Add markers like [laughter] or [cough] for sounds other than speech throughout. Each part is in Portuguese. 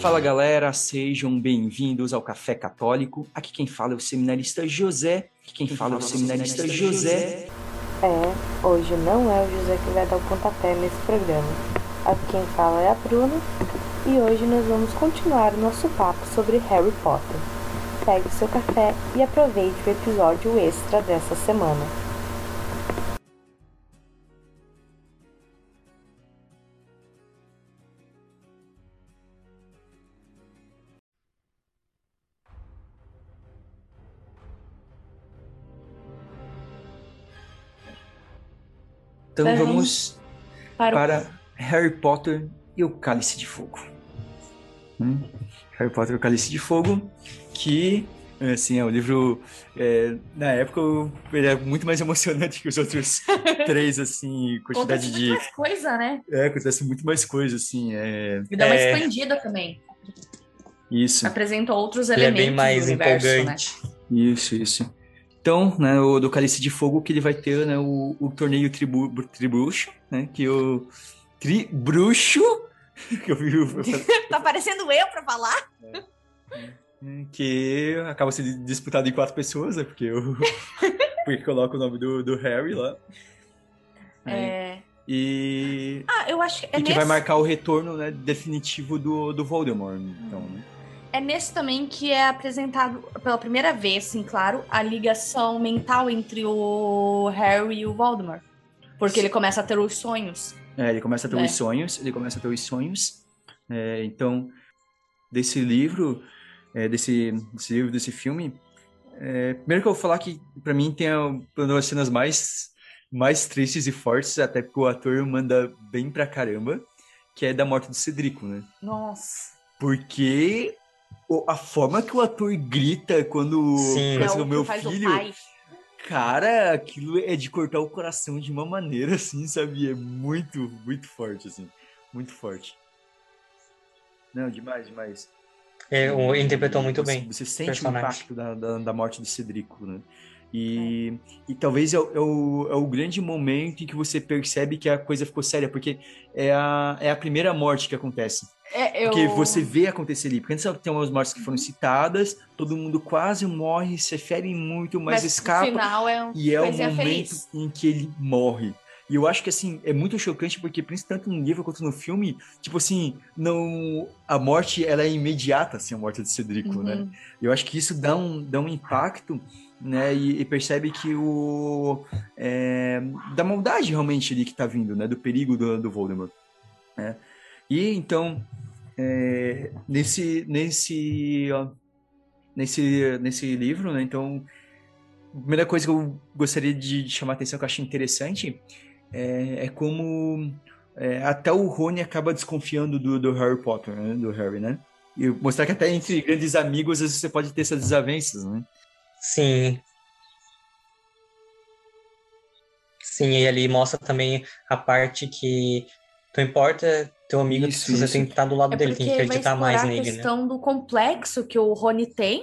Fala galera, sejam bem-vindos ao Café Católico. Aqui quem fala é o seminarista José. Aqui quem fala é o seminarista José. É, hoje não é o José que vai dar o pontapé nesse programa. Aqui quem fala é a Bruna e hoje nós vamos continuar o nosso papo sobre Harry Potter. Pegue seu café e aproveite o episódio extra dessa semana. Então Vamos vamos Para, o- para Harry Potter e o Cálice de Fogo. Hum? Harry Potter e o Cálice de Fogo, que assim, é o livro é, na época ele é muito mais [laughs] emocionante que os outros três, assim, Conta quantidade muito de. mais coisa, né? É, acontece muito mais coisa, assim. É, E dá uma É. expandida também. isso. Apresenta outros Ele é elementos bem mais do universo, né? empolgante. Isso, isso. Então, né, o do Cálice de Fogo que ele vai ter, né, o, o torneio tribu, tribruxo, né, que o tribruxo, [laughs] que eu vi, o- [laughs] Tá parecendo eu pra falar? que acaba sendo disputado em quatro pessoas, né, porque eu [laughs] porque coloca o nome do, do Harry lá. É... E, Ah, eu acho que é e que nesse, vai marcar o retorno, né, definitivo do, do Voldemort, então, né? É nesse também que é apresentado pela primeira vez, sim, claro, a ligação mental entre o Harry e o Voldemort. Porque ele começa a ter os sonhos. É, ele começa a ter É. os sonhos, ele começa a ter os sonhos. É, então, desse livro, é, desse, desse livro, desse filme, é, primeiro que eu vou falar que, pra mim, tem uma das cenas mais, mais tristes e fortes, até porque o ator manda bem pra caramba, que é da morte do Cedrico, né? Nossa. Porque a forma que o ator grita quando Sim. pensa É o meu faz o filho, pai. Cara, aquilo é de cortar o coração de uma maneira [laughs] assim, sabe? É muito, muito forte, assim. Muito forte. Não, demais, demais. É, o- interpretou muito Você- bem. Você sente personagem. o impacto da, da, da morte do Cedrico, né? E, e talvez é, o- é o, é o grande momento em que você percebe que a coisa ficou séria, porque é a, é a primeira morte que acontece. É, eu... Porque você vê acontecer ali. Porque antes tem umas mortes que foram citadas, todo mundo quase morre, se fere muito, mas, Mas escapa. é um E é o momento feliz. em que ele morre. E eu acho que, assim, é muito chocante, porque, principalmente tanto no livro quanto no filme, tipo assim, não... A morte, ela é imediata, assim, a morte de Cedrico, né? Uhum. Eu acho que isso dá um, dá um impacto, né? E, e percebe que o... é, da maldade, realmente, ali que tá vindo, né? Do perigo do, do Voldemort, né? E, então, é, nesse... Nesse... ó, Nesse, nesse livro, né? Então, a primeira coisa que eu gostaria de, de chamar a atenção, que eu acho interessante, é, é como é, até o Rony acaba desconfiando do, do Harry Potter, né? Do Harry, né? E mostrar que até entre grandes amigos, às vezes você pode ter essas desavenças, né? Sim. Sim, e ali mostra também a parte que não importa teu amigo, Isso, você isso. tem que estar do lado É dele, tem que vai acreditar explorar mais a nele, né? questão do complexo que o Rony tem,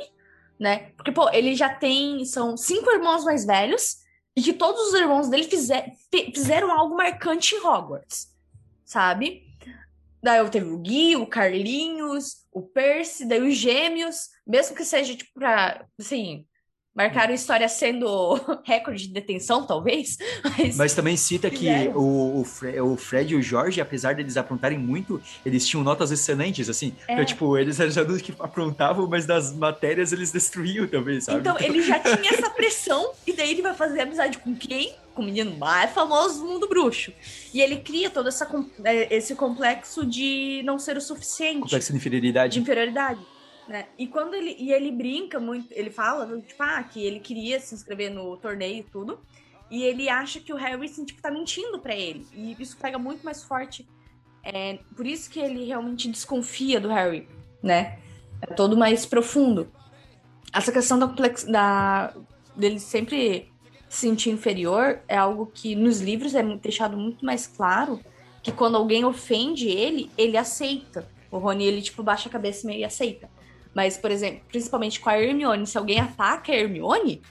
né? Porque, pô, ele já tem... São cinco irmãos mais velhos e que todos os irmãos dele fizer- fi- fizeram algo marcante em Hogwarts, sabe? Daí eu teve o Gui, o Carlinhos, o Percy, daí os gêmeos, mesmo que seja, tipo, pra, assim... Marcaram história sendo [laughs] recorde de detenção, talvez. Mas, Mas também cita que Fizeram. o, o, Fre- o Fred e o Jorge, apesar deles aprontarem muito, eles tinham notas excelentes, assim. É. Então, tipo, eles eram adultos que aprontavam, mas das matérias eles destruíam também, sabe? Então, ele já tinha essa pressão, e daí ele vai fazer amizade com quem? Com o menino mais famoso do mundo bruxo. E ele cria todo essa, eh, esse complexo de não ser o suficiente, Complexo de de inferioridade. Né? E quando ele, e ele brinca muito, ele fala, tipo, ah, que ele queria se inscrever no torneio e tudo, e ele acha que o Harry, assim, tipo, tá mentindo pra ele. E isso pega muito mais forte. É, por isso que ele realmente desconfia do Harry, né? É todo mais profundo. Essa questão da, da... dele sempre se sentir inferior é algo que nos livros é deixado muito mais claro que quando alguém ofende ele, ele aceita. O Rony, ele, tipo, baixa a cabeça meio e aceita. Mas, por exemplo, principalmente com a Hermione, se alguém ataca a Hermione,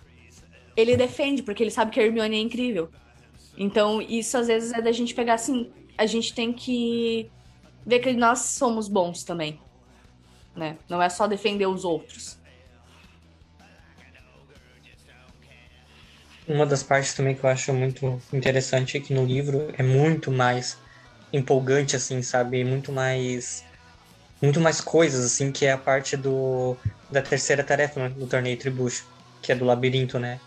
ele defende, porque ele sabe que a Hermione é incrível. Então, isso às vezes é da gente pegar assim. A gente tem que ver que nós somos bons também. né? Não é só defender os outros. Uma das partes também que eu acho muito interessante é que no livro é muito mais empolgante, assim, sabe? Muito mais. Muito mais coisas, assim, que é a parte do, da terceira tarefa né? do torneio Tribucho, que é do labirinto, né?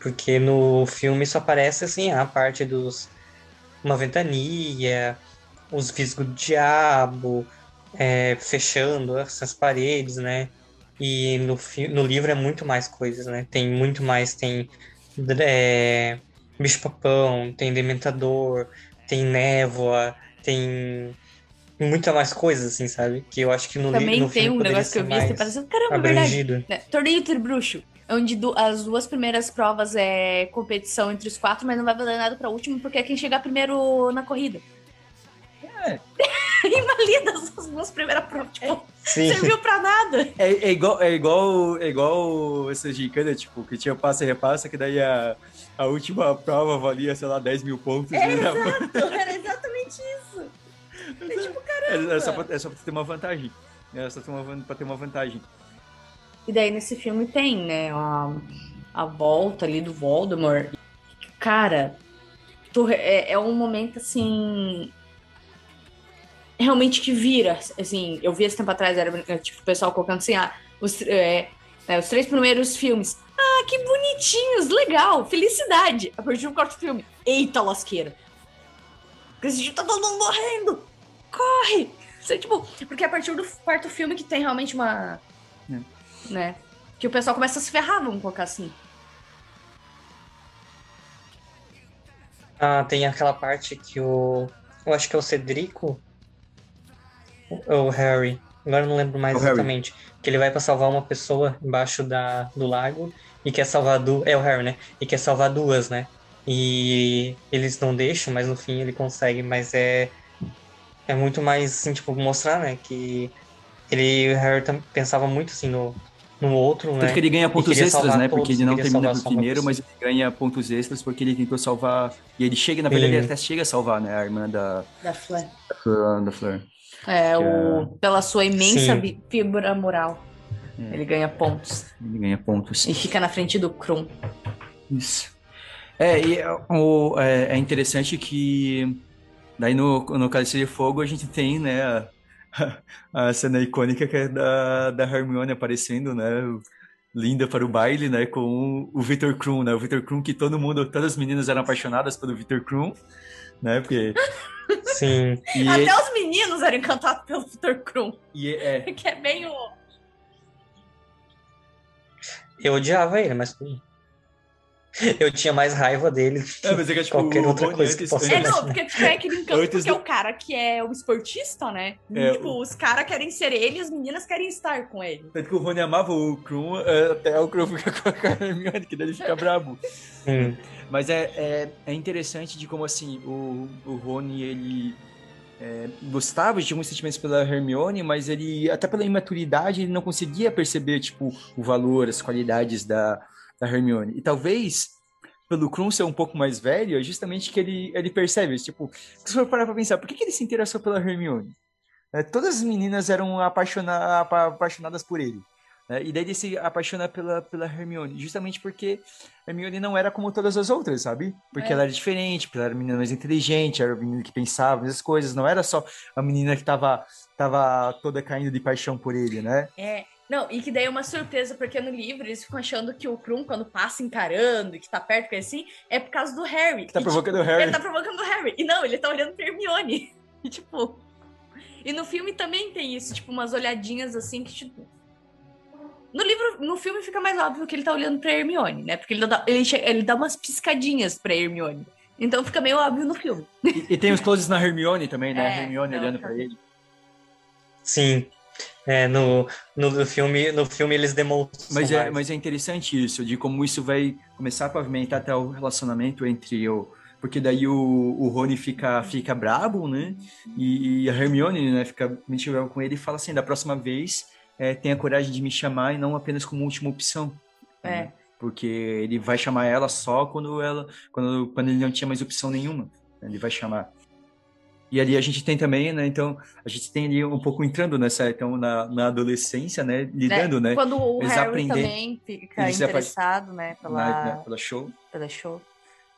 Porque no filme só aparece, assim, a parte dos. Uma ventania, os visgos do diabo, é, fechando essas paredes, né? E no, no livro é muito mais coisas, né? Tem muito mais, tem é, bicho-papão, tem dementador, tem névoa, tem muita mais coisas, assim, sabe? Que eu acho que no livro Também tem um negócio que eu vi assim, parecendo, caramba, abrangido. verdade. Né? Torneio Tribruxo, onde do, as duas primeiras provas é competição entre os quatro, mas não vai valer nada pra último, porque é quem chegar primeiro na corrida. É. [laughs] Invalida as duas primeiras provas. Tipo, Sim. serviu pra nada. É, é, igual, é igual, é igual essa gincana, tipo, que tinha passa e repassa, que daí a, a última prova valia, sei lá, 10 mil pontos. É, né? exato, era exatamente isso. É tipo, caramba. É, é, só pra, é só pra ter uma vantagem. É só pra ter uma vantagem. E daí nesse filme tem, né, a, a volta ali do Voldemort. Cara, tu, é, é um momento assim realmente que vira, assim, eu vi esse tempo atrás, era tipo o pessoal colocando assim, ah, os, é, né, os três primeiros filmes, ah, que bonitinhos, legal, felicidade. A partir do quarto filme, eita lasqueira. Esse tá todo mundo morrendo, corre! Você, tipo, porque a partir do quarto filme que tem realmente uma, é. né, que o pessoal começa a se ferrar, vamos colocar assim. Ah, tem aquela parte que o. Eu acho que é o Cedrico o Harry. Agora eu não lembro mais o exatamente. Harry. Que ele vai para salvar uma pessoa embaixo da, do lago e quer salvar duas. É o Harry, né? E quer salvar duas, né? E eles não deixam, mas no fim ele consegue. Mas é. É muito mais, assim, tipo, mostrar, né? Que ele, o Harry pensava muito, assim, no, no outro, Tanto né? que ele ganha pontos extras, né? Porque ele não termina no primeiro, mas ele ganha pontos extras porque ele tentou salvar. E ele chega, na verdade, ele até chega a salvar, né? A irmã da. Da Fleur. Da Fleur. É, o, é... pela sua imensa Sim. fibra moral. É. Ele ganha pontos. Ele ganha pontos. E fica na frente do Krum. Isso. É, e o, é, é interessante que daí no, no Cálice de Fogo a gente tem, né, a, [laughs] a, cena icônica que é da, da Hermione aparecendo, né, linda para o baile, né, com o Victor Krum, né, o Victor Krum que todo mundo, todas as meninas eram apaixonadas pelo Victor Krum, né? Porque. [laughs] Sim. E Até ele... os meninos eram encantados pelo Victor Krum. E é... [laughs] Que é bem o. Eu odiava ele, mas eu tinha mais raiva dele é, mas é que, é, tipo, qualquer outra coisa que possa É, não, porque tipo, é aquele encanto, porque é o cara que é o esportista, né? É, tipo, o... os caras querem ser ele e as meninas querem estar com ele. Tanto que o Rony amava o Krum, até o Krum fica com a Hermione, que daí ele fica brabo. Hum. Mas é, é, é, interessante de como, assim, o, o Rony, ele é, gostava, tinha alguns sentimentos pela Hermione, mas ele, até pela imaturidade, ele não conseguia perceber, tipo, o valor, as qualidades da, da Hermione. E talvez, pelo Krum ser um pouco mais velho, é justamente que ele, ele percebe, tipo, se for parar pra pensar, por que, que ele se interessou pela Hermione? É, todas as meninas eram apaixona, apaixonadas por ele. Né? E daí ele se apaixona pela, pela Hermione, justamente porque Hermione não era como todas as outras, sabe? Porque é. ela era diferente, porque ela era menina mais inteligente, era a menina que pensava nessas coisas, não era só a menina que tava, tava toda caindo de paixão por ele, né? É, não, e que daí é uma surpresa, porque no livro eles ficam achando que o Krum, quando passa encarando, que tá perto, que assim, é por causa do Harry. Que tá e, provocando tipo, o Harry. Ele tá provocando o Harry. E não, ele tá olhando pra Hermione. [laughs] E tipo. E no filme também tem isso, tipo, umas olhadinhas assim que, tipo no livro, no filme fica mais óbvio que ele tá olhando pra Hermione, né? Porque ele dá, ele, ele dá umas piscadinhas pra Hermione. Então fica meio óbvio no filme. E, e tem os closes na Hermione também, né? [laughs] É, Hermione olhando pra ele. Sim. É, no, no, filme, no filme eles demonstram. Mas é, mas é interessante isso, de como isso vai começar a pavimentar até o relacionamento entre o. Porque daí o, o Rony fica, fica brabo, né? E, e a Hermione, né, fica mentindo com ele e fala assim: da próxima vez é, tenha coragem de me chamar e não apenas como última opção. É. Né? Porque ele vai chamar ela só quando ela quando, quando ele não tinha mais opção nenhuma. Ele vai chamar. E ali a gente tem também, né? Então, a gente tem ali um pouco entrando nessa, então, na, na adolescência, né? Lidando, né? Quando o Eles Harry aprendem- também fica interessado, né, pela, na- né, pela show. pela show.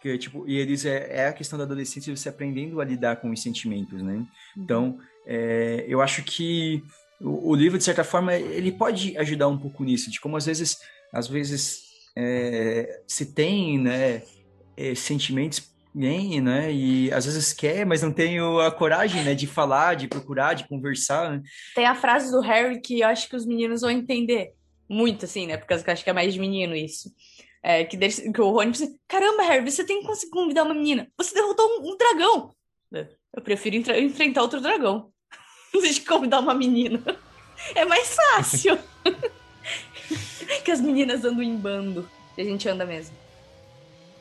Que, tipo, e eles é, é a questão da adolescência, você aprendendo a lidar com os sentimentos, né? Então, é, eu acho que o, o livro, de certa forma, ele pode ajudar um pouco nisso, de como às vezes, às vezes é, se tem, né, é, sentimentos bem, né, e às vezes quer, mas não tem o- a coragem, né, de falar, de procurar, de conversar, né? Tem a frase do Harry que eu acho que os meninos vão entender muito, assim, né? Porque eu acho que é mais de menino isso. É, que, que o Rony pensa, caramba, Harry, você tem que conseguir convidar uma menina. Você derrotou um, um dragão. Eu prefiro enfrentar outro dragão. [laughs] De convidar uma menina. [laughs] É mais fácil. [laughs] que as meninas andam em bando. E a gente anda mesmo.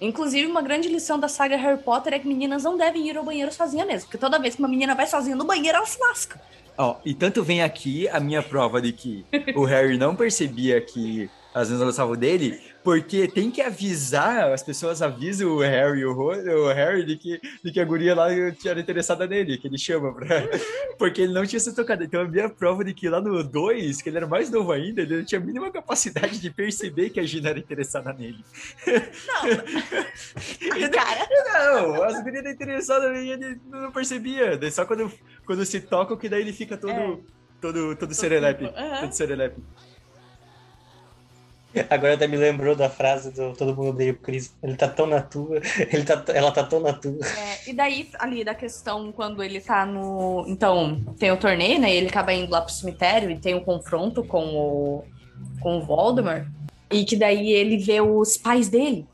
Inclusive, uma grande lição da saga Harry Potter é que meninas não devem ir ao banheiro sozinha mesmo. Porque toda vez que uma menina vai sozinha no banheiro, ela se lasca. Ó, e tanto vem aqui a minha prova de que o Harry não percebia que as meninas gostavam dele, porque tem que avisar, as pessoas avisam o Harry, o, Ron, o Harry de que, de que a guria lá era interessada nele, que ele chama pra... [laughs] Porque ele não tinha se tocado. Então a minha prova de que lá no 2, que ele era mais novo ainda, ele não tinha a mínima capacidade de perceber que a Gina era interessada nele. Não. [laughs] Cara, Não, as gurias interessadas e ele não percebia. Só quando, quando se tocam que daí ele fica todo, É. todo, todo serelepe. Aham. Todo serelepe. Agora até me lembrou da frase do Todo Mundo Odeia o Chris. Ele tá tão na tua, ele tá, ela tá tão na tua. É, e daí, ali, da questão, quando ele tá no. Então, tem o torneio, né? E ele acaba indo lá pro cemitério e tem um confronto com o, com o Voldemort. E que daí ele vê os pais dele.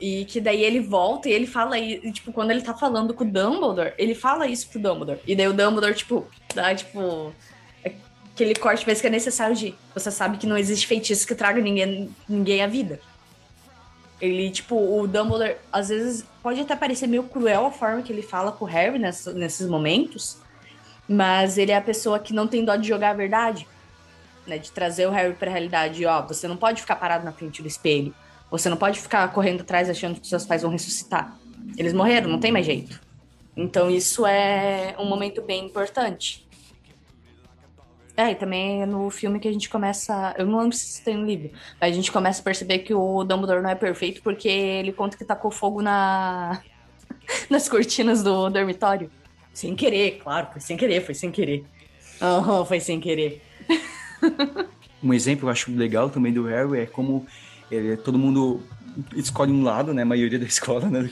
E que daí ele volta e ele fala, e, tipo, quando ele tá falando com o Dumbledore, ele fala isso pro Dumbledore. E daí o Dumbledore, tipo, dá, tipo, aquele corte mesmo que é necessário de. Você sabe que não existe feitiço que traga ninguém, ninguém à vida. Ele, tipo, o Dumbledore, às vezes, pode até parecer meio cruel a forma que ele fala com o Harry nessa- nesses momentos, mas ele é a pessoa que não tem dó de jogar a verdade, né? De trazer o Harry pra realidade. Ó, você não pode ficar parado na frente do espelho. Você não pode ficar correndo atrás achando que seus pais vão ressuscitar. Eles morreram, não tem mais jeito. Então, isso é um momento bem importante. É, e também é no filme que a gente começa. Eu não lembro se tem no livro, mas a gente começa a perceber que o Dumbledore não é perfeito porque ele conta que tacou fogo na... [laughs] nas cortinas do dormitório. Sem querer, claro, foi sem querer, foi sem querer. Aham, [laughs] foi sem querer. Um exemplo que eu acho legal também do Harry é como ele, todo mundo escolhe um lado, né? A maioria da [laughs] escola, né?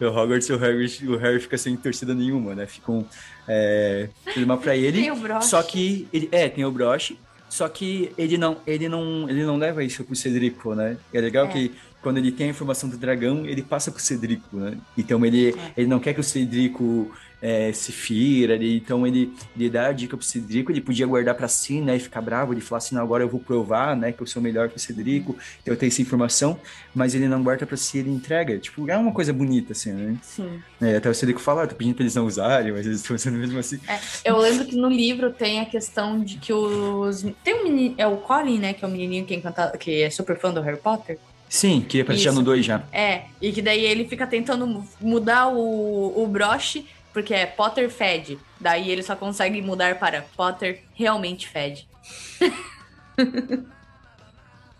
O Hogwarts e o Harry, o Harry fica sem torcida nenhuma, né? Ficam é, mal pra ele. Tem o broche. Só que ele, é, tem o broche. Só que ele não, ele não, ele não leva isso pro Cedrico, né? É legal É. que quando ele tem a informação do dragão, ele passa pro Cedrico, né? Então ele, ele não quer que o Cedrico é, se fira, ele, então ele, ele dá a dica pro Cedrico, ele podia guardar pra si, né? E ficar bravo, ele falar assim, não, agora eu vou provar, né? Que eu sou melhor que o Cedrico, eu tenho essa informação, mas ele não guarda pra si, ele entrega. Tipo, é uma coisa bonita, assim, né? Sim. É, até o Cedrico fala, ah, tô pedindo pra eles não usarem, mas eles estão usando mesmo assim. Eu lembro que no livro tem a questão de que os. Tem um menino. É o Colin, né? Que é o menininho que é, encantado, que é super fã do Harry Potter. Sim, queria aparecer já Isso. no 2 já. É, e que daí ele fica tentando mu- mudar o, o broche, porque é Potter fede. Daí ele só consegue mudar para Potter realmente fede.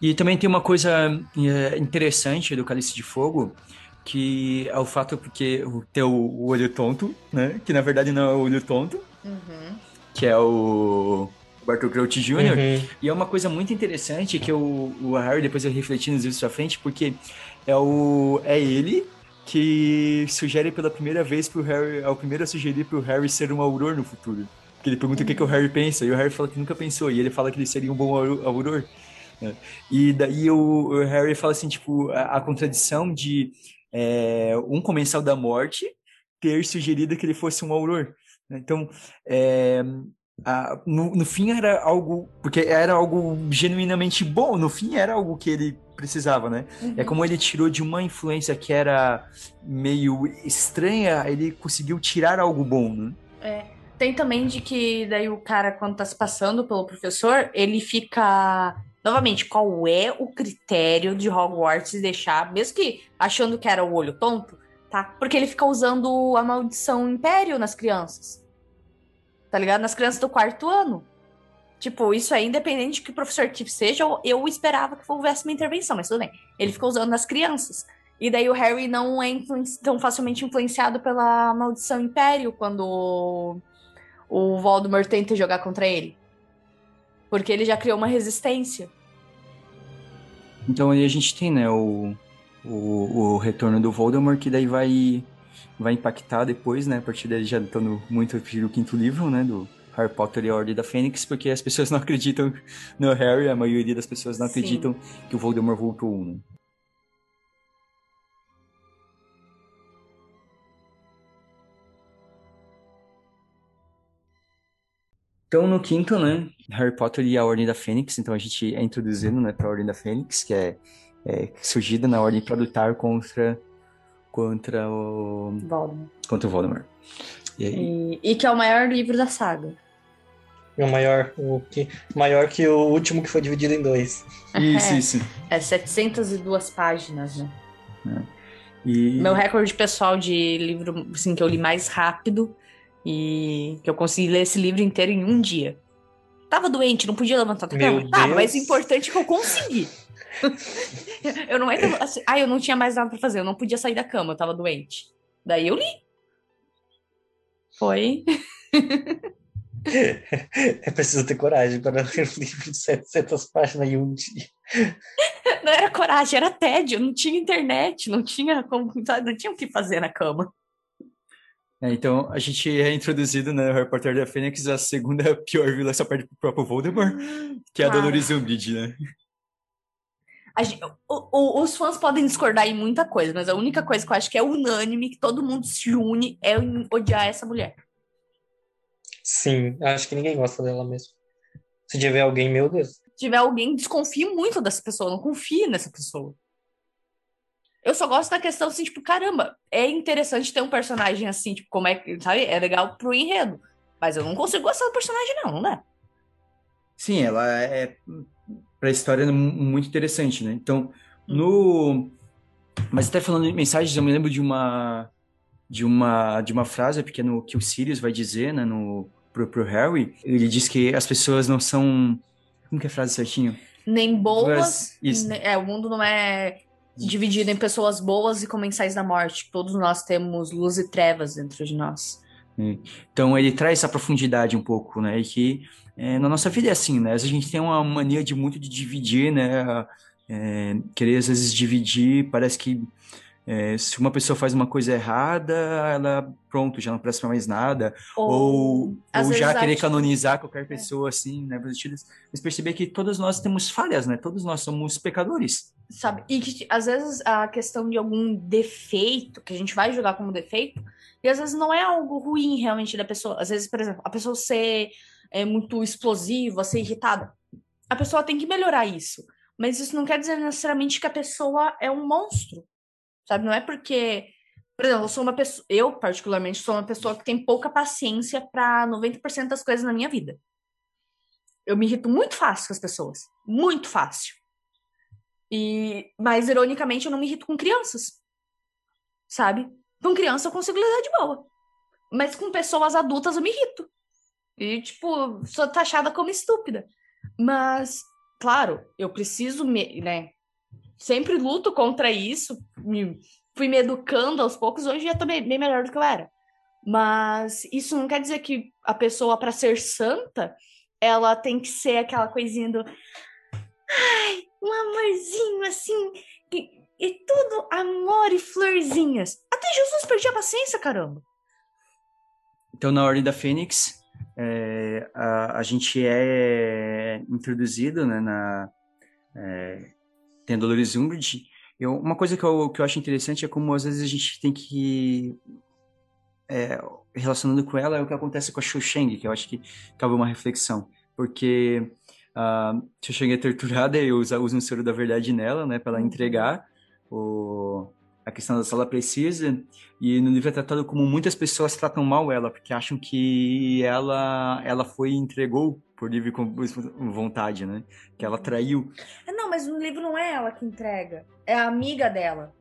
E também tem uma coisa é, interessante do Cálice de Fogo, que é o fato porque o- ter o, olho tonto, né? Que na verdade não é o olho tonto, que é o Bartol Crouch Jr. Uhum. E é uma coisa muito interessante que o, o Harry, depois eu refleti nos livros pra frente, porque é, o, é ele que sugere pela primeira vez pro Harry, é o primeiro a sugerir pro Harry ser um auror no futuro. Porque ele pergunta o que, que o Harry pensa, e o Harry fala que nunca pensou, e ele fala que ele seria um bom auro- auror. né? E daí o, o Harry fala assim, tipo, a, a contradição de é, um comensal da morte ter sugerido que ele fosse um auror. né? Então, é, a- no, no fim era algo. Porque era algo genuinamente bom, no fim era algo que ele precisava, né? É como ele tirou de uma influência que era meio estranha, ele conseguiu tirar algo bom, né? Tem também de que daí o cara, quando tá se passando pelo professor, ele fica. Novamente, qual é o critério de Hogwarts deixar, mesmo que achando que era o olho tonto, tá? Porque ele fica usando a maldição Império nas crianças. Tá ligado? Nas crianças do quarto ano. Tipo, isso é independente de que professor Tiff seja, eu esperava que houvesse uma intervenção, mas tudo bem. Ele ficou usando nas crianças. E daí o Harry não é tão facilmente influenciado pela maldição Império quando o Voldemort tenta jogar contra ele. Porque ele já criou uma resistência. Então aí a gente tem, né, o, o, o retorno do Voldemort, que daí vai, vai impactar depois, né, a partir dele já estando muito o quinto livro, né, do Harry Potter e a Ordem da Fênix, porque as pessoas [laughs] não acreditam no Harry, a maioria das pessoas não acreditam Sim. que o Voldemort voltou, né. Então, no quinto, né, Harry Potter e a Ordem da Fênix, então a gente é introduzindo, né, para a Ordem da Fênix, que é, é surgida na Ordem para lutar contra contra o Voldemort. Contra o Voldemort. E, e, e, que é o maior livro da saga. É o maior, o que, maior que o último que foi dividido em dois. Isso, é, isso. É 702 páginas, né? É. E... Meu recorde pessoal de livro assim, que eu li mais rápido e que eu consegui ler esse livro inteiro em um dia. Tava doente, não podia levantar da cama. Tava, ah, mas o importante é que eu consegui. [laughs] eu não entro, assim, ah, eu não tinha mais nada para fazer, eu não podia sair da cama, eu tava doente. Daí eu li. Foi. [laughs] é preciso ter coragem para ler um livro de 700 páginas em um dia. [laughs] Não era coragem, era tédio. Não tinha internet, não tinha como, não tinha o que fazer na cama. É, então, a gente é introduzido no né, Harry Potter da Fênix, a segunda pior vilã só perde pro próprio Voldemort, que é a Dolores Umbridge, né? Gente, o, o, os fãs podem discordar em muita coisa, mas a única coisa que eu acho que é unânime, que todo mundo se une, é odiar essa mulher. Sim, acho que ninguém gosta dela mesmo. Se tiver alguém, meu Deus. Se tiver alguém, desconfie muito dessa pessoa, não confie nessa pessoa. Eu só gosto da questão assim, tipo, caramba, é interessante ter um personagem assim, tipo, como é que, sabe? É legal pro enredo. Mas eu não consigo gostar do personagem, não, não dá. Sim, ela é pra história muito interessante, né? Então, hum. no. Mas até falando de mensagens, eu me lembro de uma. De uma, de uma frase porque no, que o Sirius vai dizer, né, no, pro, pro Harry, ele diz que as pessoas não são. Como que é a frase certinho? Nem boas. Ne, é, o mundo não é dividido em pessoas boas e comensais da morte. Todos nós temos luz e trevas dentro de nós. Então ele traz essa profundidade um pouco, né? E que é, na nossa vida é assim, né? Às vezes a gente tem uma mania de muito de dividir, né? É, querer às vezes dividir, parece que é, se uma pessoa faz uma coisa errada, ela, pronto, já não presta mais nada. Ou, ou, ou já querer canonizar qualquer é. pessoa, assim, né? Mas perceber que todos nós temos falhas, né? Todos nós somos pecadores. Sabe? E que às vezes a questão de algum defeito, que a gente vai julgar como defeito, e às vezes não é algo ruim realmente da pessoa. Às vezes, por exemplo, a pessoa ser é, muito explosiva, ser irritada. A pessoa tem que melhorar isso. Mas isso não quer dizer necessariamente que a pessoa é um monstro sabe? Não é porque, por exemplo, eu sou uma pessoa, eu particularmente sou uma pessoa que tem pouca paciência para 90% das coisas na minha vida. Eu me irrito muito fácil com as pessoas, muito fácil. E, mas ironicamente eu não me irrito com crianças. Sabe? Com criança eu consigo lidar de boa. Mas com pessoas adultas eu me irrito. E, tipo, sou taxada como estúpida. Mas, claro, eu preciso, me, né? sempre luto contra isso, me, fui me educando aos poucos, hoje já tô bem, bem melhor do que eu era. Mas isso não quer dizer que a pessoa, para ser santa, ela tem que ser aquela coisinha do. Ai, um amorzinho assim. E, e tudo amor e florzinhas. Até Jesus perdia a paciência, caramba. Então, na Ordem da Fênix, é, a, a gente é introduzido né, na, é, tem a Dolores Umbridge. Eu, uma coisa que eu, que eu acho interessante é como às vezes a gente tem que é, relacionando com ela é o que acontece com a Xu Sheng, que eu acho que cabe uma reflexão, porque a Xu Sheng é torturada [laughs] e usa, usa um soro da verdade nela, né, para ela uhum. entregar o, a questão da sala precisa, e no livro é tratado como muitas pessoas tratam mal ela, porque acham que ela, ela foi e entregou por livre vontade, né? Que ela traiu. É, não, mas no livro não é ela que entrega, é a amiga dela.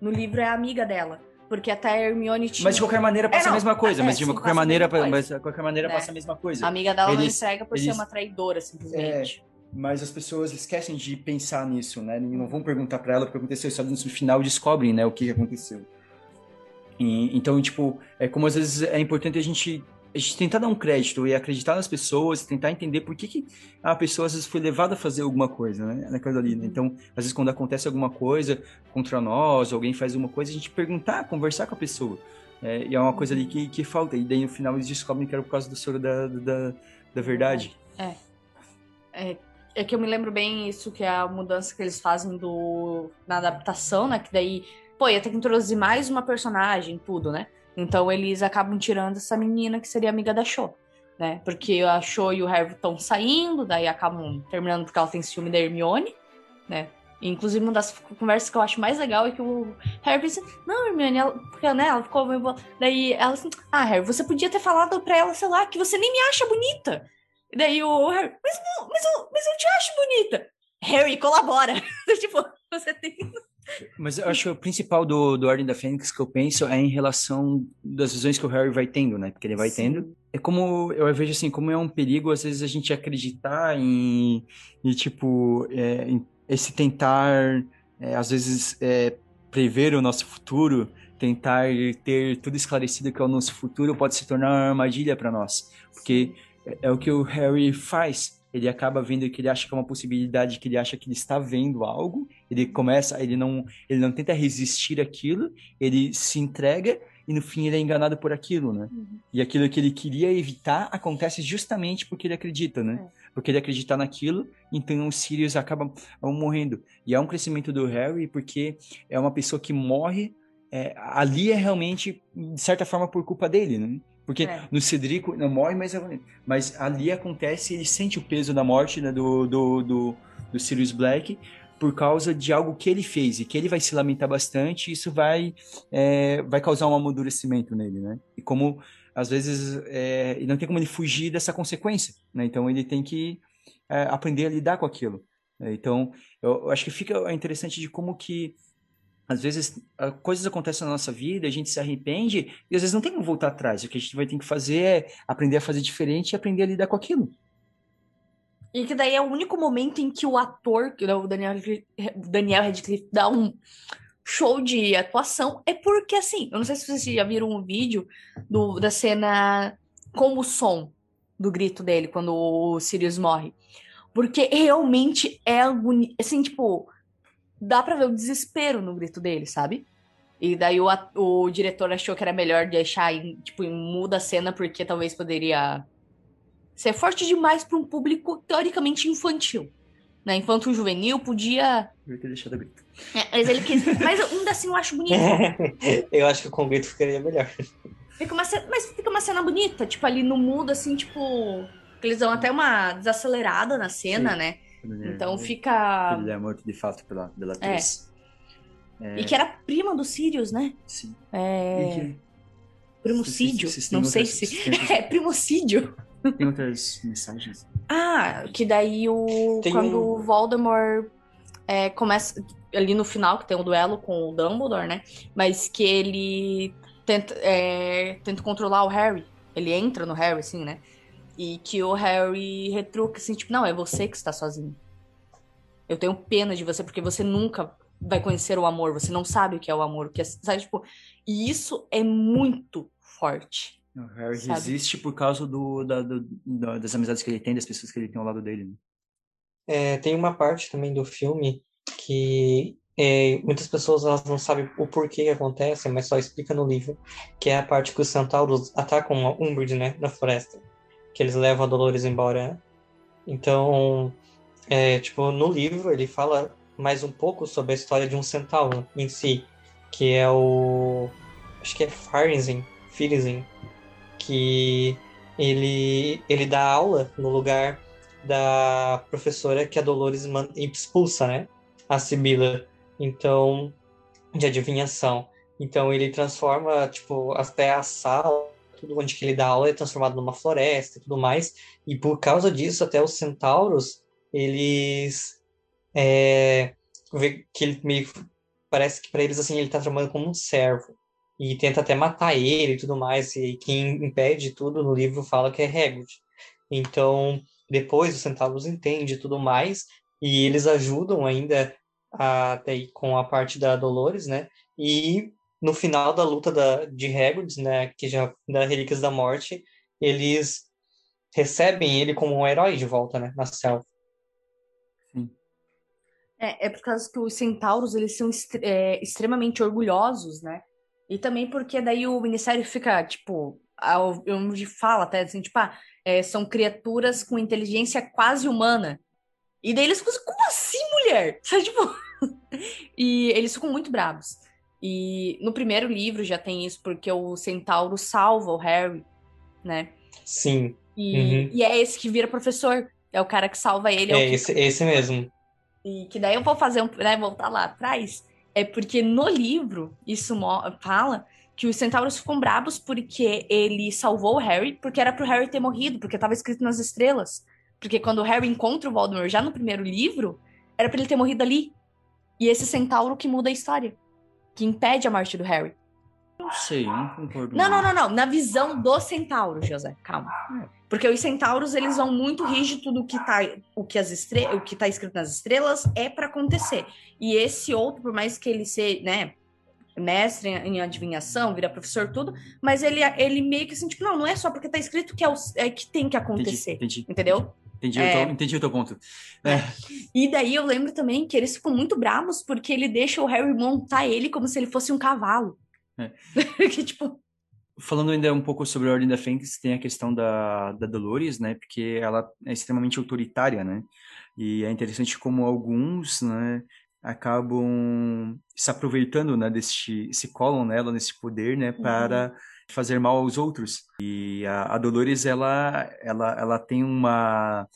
No livro é a amiga dela. Porque até a Hermione tinha. Mas de qualquer maneira passa É, não, a mesma coisa. é, mas de sim, qualquer maneira, mas de qualquer maneira Né? passa a mesma coisa. A amiga dela não Eles- entrega por ser eles- uma traidora, simplesmente. Mas as pessoas esquecem de pensar nisso, né? Não vão perguntar pra ela o que aconteceu, só no final descobrem, né, o que aconteceu. E, então, tipo, é como às vezes é importante a gente, a gente tentar dar um crédito e acreditar nas pessoas, tentar entender por que, que a pessoa às vezes foi levada a fazer alguma coisa, né? Naquela ali, né? Então, às vezes quando acontece alguma coisa contra nós, alguém faz alguma coisa, a gente perguntar, conversar com a pessoa. É, e é uma coisa ali que, que falta. E daí no final eles descobrem que era por causa do soro da, da, da verdade. É, é que eu me lembro bem isso, que é a mudança que eles fazem do, na adaptação, né? Que daí, pô, ia ter que introduzir mais uma personagem, tudo, né? Então eles acabam tirando essa menina que seria amiga da Cho, né? Porque a Cho e o Harry estão saindo, daí acabam terminando porque ela tem ciúme da Hermione, né? Inclusive, uma das conversas que eu acho mais legal é que o Harry pensa, não, Hermione, ela, porque, né, ela ficou meio... bo- Daí ela assim, ah, Harry, você podia ter falado pra ela, sei lá, que você nem me acha bonita. E daí o Harry, mas não, mas eu, mas eu te acho bonita. Harry, colabora. [laughs] tipo, você tem. Mas eu acho o principal do, do Ordem da Fênix que eu penso é em relação das visões que o Harry vai tendo, né? Porque ele vai tendo. É como, eu vejo assim, como é um perigo, às vezes, a gente acreditar em, em tipo, é, em esse tentar, é, às vezes, é, prever o nosso futuro, tentar ter tudo esclarecido que é o nosso futuro, pode se tornar uma armadilha para nós. Porque é, é o que o Harry faz. Ele acaba vendo que ele acha que é uma possibilidade, que ele acha que ele está vendo algo, ele começa, ele não, ele não tenta resistir aquilo, ele se entrega e no fim ele é enganado por aquilo, né? Uhum. E aquilo que ele queria evitar acontece justamente porque ele acredita, né? Porque ele acredita naquilo, então os Sirius acabam, acabam morrendo. E é um crescimento do Harry porque é uma pessoa que morre, é, ali é realmente, de certa forma, por culpa dele, né? Porque É. no Cedrico não morre, mas, é- mas ali acontece, ele sente o peso da morte né, do, do, do, do Sirius Black por causa de algo que ele fez e que ele vai se lamentar bastante e isso vai, é, vai causar um amadurecimento nele, né? E como, às vezes, é, não tem como ele fugir dessa consequência, né? Então ele tem que é, aprender a lidar com aquilo. né? Então, eu, eu acho que fica interessante de como que às vezes ah, coisas acontecem na nossa vida, a gente se arrepende e às vezes não tem como voltar atrás. O que a gente vai ter que fazer é aprender a fazer diferente e aprender a lidar com aquilo. E que daí é o único momento em que o ator, o Daniel, Daniel Radcliffe, dá um show de atuação. É porque, assim, eu não sei se vocês já viram um vídeo do, da cena com o som do grito dele quando o Sirius morre. Porque realmente é agoni... assim, tipo, dá pra ver o desespero no grito dele, sabe? E daí o, o diretor achou que era melhor deixar em, tipo, em muda a cena porque talvez poderia ser forte demais para um público teoricamente infantil. Né? Infanto juvenil podia. Eu ter deixado grito. É, mas ele quis. Mas ainda assim eu acho bonito. [laughs] eu acho que com o grito ficaria melhor. Fica uma cena, mas fica uma cena bonita, tipo, ali no mudo, assim, tipo. Eles dão até uma desacelerada na cena, Sim. né? Então Ele fica. é morto de fato pela, pela atriz. É, E que era prima do Sirius, né? sim. É. E que- Primocídio. Vocês têm Não sei outras- se. [laughs] É, primocídio. [laughs] Tem outras mensagens? Ah, que daí o. Tem quando um- o Voldemort é, começa. Ali no final, que tem um duelo com o Dumbledore, né? Mas que ele tenta, é, tenta controlar o Harry. Ele entra no Harry, assim, né? E que o Harry retruca assim, tipo, não, é você que está sozinho. Eu tenho pena de você, porque você nunca vai conhecer o amor, você não sabe o que é o amor, o que é, sabe, tipo, e isso é muito forte. O Harry Sabe? resiste por causa do, da- do- da- das amizades que ele tem, das pessoas que ele tem ao lado dele. né? É, tem uma parte também do filme que é, muitas pessoas elas não sabem o porquê que acontece, mas só explica no livro, que é a parte que os centauros atacam a Umbridge, né, na floresta, que eles levam a Dolores embora. Então, é, tipo, no livro ele fala mais um pouco sobre a história de um centauro em si, que é o acho que é Farzin, Firzin, que ele ele dá aula no lugar da professora que a Dolores expulsa, né? A Sibila. Então, de adivinhação. Então ele transforma, tipo, até a sala, tudo onde que ele dá aula é transformado numa floresta e tudo mais. E por causa disso, até os centauros, eles é, vê que ele meio parece que para eles assim ele tá trabalhando como um servo. e tenta até matar ele e tudo mais, e quem impede tudo no livro fala que é Hagrid. Então, depois os centauros entendem tudo mais, e eles ajudam ainda até com a parte da Dolores, né? E no final da luta da, de Hagrid, né, que já da Relíquias da Morte, eles recebem ele como um herói de volta, né, na selva. Sim. É, é por causa que os centauros, eles são é, extremamente orgulhosos, né? E também porque daí o ministério fica, tipo, onde fala até assim, tipo, ah, é, são criaturas com inteligência quase humana. E daí eles ficam, como assim, mulher? [laughs] Sabe, tipo... [laughs] e eles ficam muito bravos. E no primeiro livro já tem isso, porque o centauro salva o Harry, né? Sim. E, uhum. e é esse que vira professor. É o cara que salva ele. É, é esse, esse mesmo. E que daí eu vou fazer um, né, voltar lá atrás. É porque no livro isso fala que os centauros ficam bravos porque ele salvou o Harry, porque era pro Harry ter morrido, porque estava escrito nas estrelas. Porque quando o Harry encontra o Voldemort já no primeiro livro, era para ele ter morrido ali. E esse centauro que muda a história que impede a morte do Harry. Não sei, não concordo. Não, não, não, não. Na visão do centauro, José, calma. É. Porque os centauros, eles vão muito rígido tudo que tá, o que as estre... o que tá escrito nas estrelas é para acontecer. E esse outro, por mais que ele seja, né, mestre em adivinhação, vira professor tudo, mas ele ele meio que assim, tipo, não, não é só porque tá escrito que é, o, é que tem que acontecer. Entendi, entendi, entendeu? Entendi, é... eu tô, entendi o teu ponto. É. E daí eu lembro também que eles ficam muito bravos porque ele deixa o Harry montar ele como se ele fosse um cavalo. É. [laughs] que, tipo... Falando ainda um pouco sobre a Ordem da Fênix, tem a questão da, da Dolores, né? Porque ela é extremamente autoritária, né? E é interessante como alguns, né? acabam se aproveitando, né? Desse, se colam nela, nesse poder, né? Para... Uhum fazer mal aos outros. E a, a Dolores, ela, ela, ela tem uma,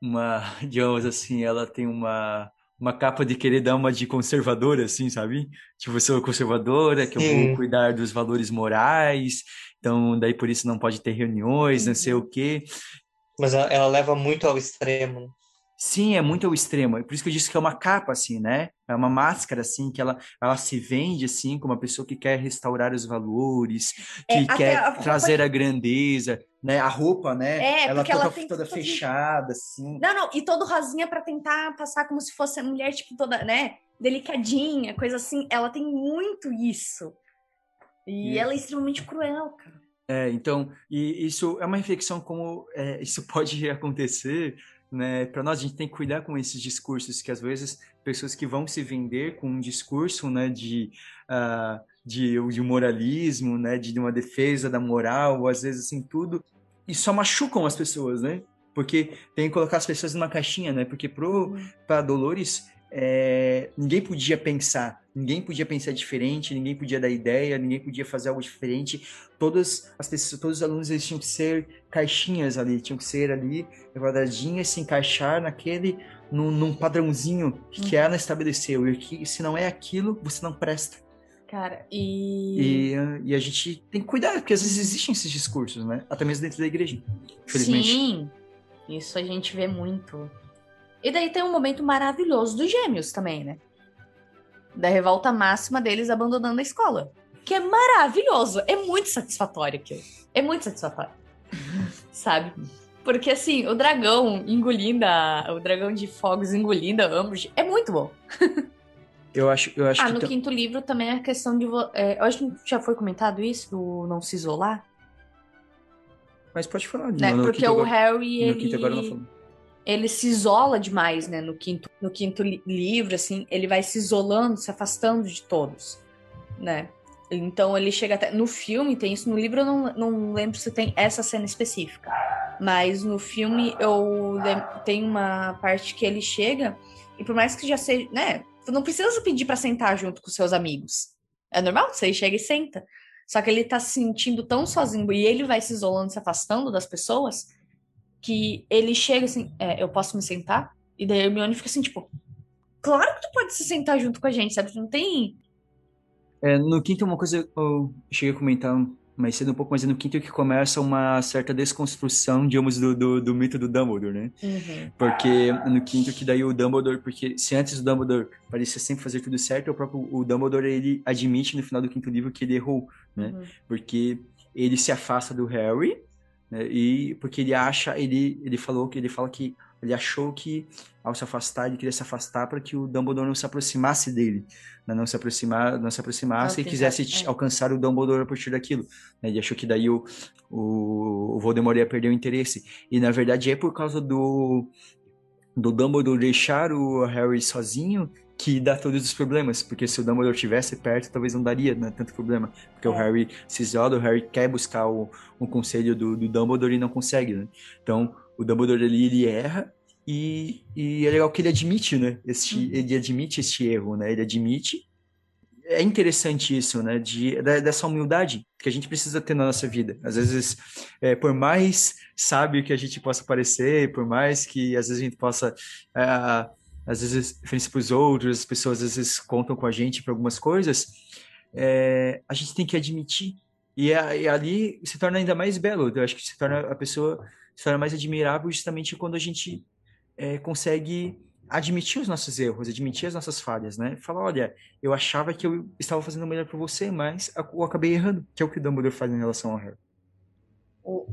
uma, [laughs] digamos assim, ela tem uma, uma capa de querer dar uma de conservadora, assim, sabe? Tipo, sou conservadora, que eu vou cuidar dos valores morais, então daí por isso não pode ter reuniões, não sei o quê. Mas ela, ela leva muito ao extremo. Sim, é muito ao extremo. É por isso que eu disse que é uma capa, assim, né? É uma máscara, assim, que ela, ela se vende, assim, como uma pessoa que quer restaurar os valores, é, que é, quer a trazer a grandeza, né? A roupa, né? É, ela toda, ela toda fechada, assim. Não, não, e todo rosinha para tentar passar como se fosse a mulher, tipo, toda, né? Delicadinha, coisa assim. Ela tem muito isso. E ela é extremamente cruel, cara. É, então, e isso é uma reflexão como é, isso [laughs] pode acontecer né? Para nós a gente tem que cuidar com esses discursos que às vezes pessoas que vão se vender com um discurso, né, de uh, de, de moralismo, né, de, de uma defesa da moral, ou às vezes assim tudo, e só machucam as pessoas, né? Porque tem que colocar as pessoas numa caixinha, né? Porque pro para Dolores é, ninguém podia pensar, ninguém podia pensar diferente, ninguém podia dar ideia, ninguém podia fazer algo diferente. Todas as pessoas, todos os alunos eles tinham que ser caixinhas ali, tinham que ser ali quadradinhas, se encaixar naquele num, num padrãozinho que, uhum. ela estabeleceu. E que se não é aquilo, você não presta. Cara, e... e... e. a gente tem que cuidar, porque às vezes existem esses discursos, né? Até mesmo dentro da igreja, infelizmente. Sim, isso a gente vê muito. E daí tem um momento maravilhoso dos gêmeos também, né? Da revolta máxima deles abandonando a escola. Que é maravilhoso. É muito satisfatório aquilo. É muito satisfatório. [laughs] Sabe? Porque assim, o dragão engolindo a, o dragão de fogos engolindo a Umbridge é muito bom. [laughs] Eu acho, eu acho ah, que. no quinto livro também é a questão de. É, eu acho que já foi comentado isso, do não se isolar. Mas pode falar, né? Porque o agora, Harry, ele ele se isola demais, né? No quinto, no quinto li livro, assim, ele vai se isolando, se afastando de todos, né? Então ele chega até. No filme tem isso, no livro eu não, não lembro se tem essa cena específica. Mas no filme eu tem uma parte que ele chega, e por mais que já seja, né? Tu não precisa pedir para sentar junto com seus amigos. É normal, você chega e senta. Só que ele tá se sentindo tão sozinho e ele vai se isolando, se afastando das pessoas, que ele chega assim, é, eu posso me sentar? E daí a Hermione fica assim, tipo, claro que tu pode se sentar junto com a gente, sabe? Não tem... É, no quinto, uma coisa eu cheguei a comenar mais cedo, um pouco mais no quinto, que começa uma certa desconstrução, digamos, do, do, do mito do Dumbledore, né? Uhum. Porque no quinto que daí o Dumbledore, porque se antes o Dumbledore parecia sempre fazer tudo certo, o próprio o Dumbledore ele admite no final do quinto livro que ele errou, né? Uhum. Porque ele se afasta do Harry, né? E porque ele acha, ele ele falou que ele fala que ele achou que ao se afastar, ele queria se afastar para que o Dumbledore não se aproximasse dele, né? não se aproximar, não se aproximasse Não, e quisesse é. alcançar o Dumbledore a partir daquilo. né? Ele achou que daí o, o, o Voldemort ia perder o interesse. E na verdade é por causa do do Dumbledore deixar o Harry sozinho que dá todos os problemas, porque se o Dumbledore estivesse perto, talvez não daria né, tanto problema, porque o É. Harry se isola, o Harry quer buscar o, o conselho do, do Dumbledore e não consegue, né? Então, o Dumbledore ali, ele erra e, e é legal que ele admite, né? Este, Uhum. Ele admite este erro, né? Ele admite. É interessante isso, né? De, da- dessa humildade que a gente precisa ter na nossa vida. Às vezes, é, por mais sábio que a gente possa parecer, por mais que às vezes a gente possa, ah, às vezes, referência para os outros, as pessoas às vezes contam com a gente para algumas coisas, é, a gente tem que admitir. E, a- e ali se torna ainda mais belo. Eu acho que se torna a pessoa se torna mais admirável justamente quando a gente é, consegue admitir os nossos erros, admitir as nossas falhas, né? Falar, olha, eu achava que eu estava fazendo melhor para você, mas eu acabei errando, que é o que o Dumbledore faz em relação ao Harry.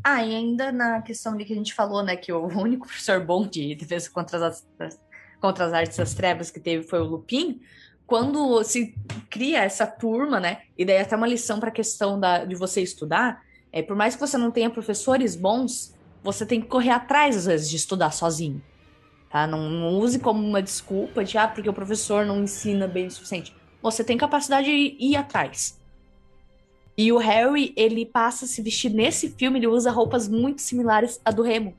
Ah, e ainda na questão de que a gente falou, né, que o [laughs] único professor bom de defesa contra as, contra as artes das trevas que teve foi o Lupin. Quando se cria essa turma, né, e daí até uma lição para a questão da, de você estudar, é, por mais que você não tenha professores bons, você tem que correr atrás, às vezes, de estudar sozinho. Tá? Não, não use como uma desculpa de, ah, porque o professor não ensina bem o suficiente. Você tem capacidade de ir atrás. E o Harry, ele passa a se vestir nesse filme, ele usa roupas muito similares à do Remo.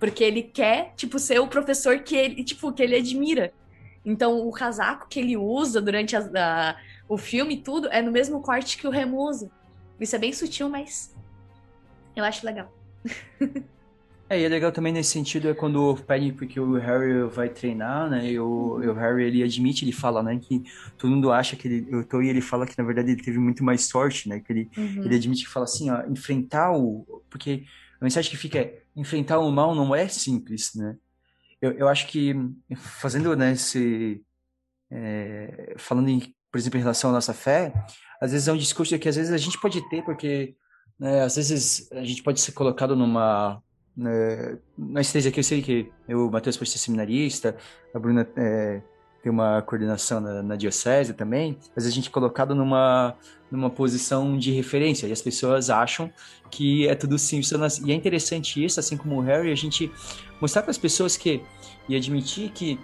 Porque ele quer, tipo, ser o professor que ele, tipo, que ele admira. Então, o casaco que ele usa durante a- a- o filme e tudo é no mesmo corte que o Remo usa. Isso é bem sutil, mas eu acho legal. [laughs] É, e é legal também nesse sentido é quando pedem porque o Harry vai treinar, né? E o, e o Harry ele admite, ele fala, né, que todo mundo acha que ele, o Toy ele fala que na verdade ele teve muito mais sorte, né? Que ele, ele admite que fala assim, ó, enfrentar o, porque a mensagem que fica é enfrentar o mal não é simples, né? Eu, eu acho que fazendo, né, esse, é, falando em, por exemplo, em relação à nossa fé, às vezes é um discurso que às vezes a gente pode ter porque, né, às vezes a gente pode ser colocado numa né, nós três aqui, eu sei que eu, o Matheus pode ser seminarista, a Bruna é, tem uma coordenação na, na diocese também, mas a gente é colocado numa, numa posição de referência, e as pessoas acham que é tudo simples. E é interessante isso, assim como o Harry, a gente mostrar para as pessoas que, e admitir que,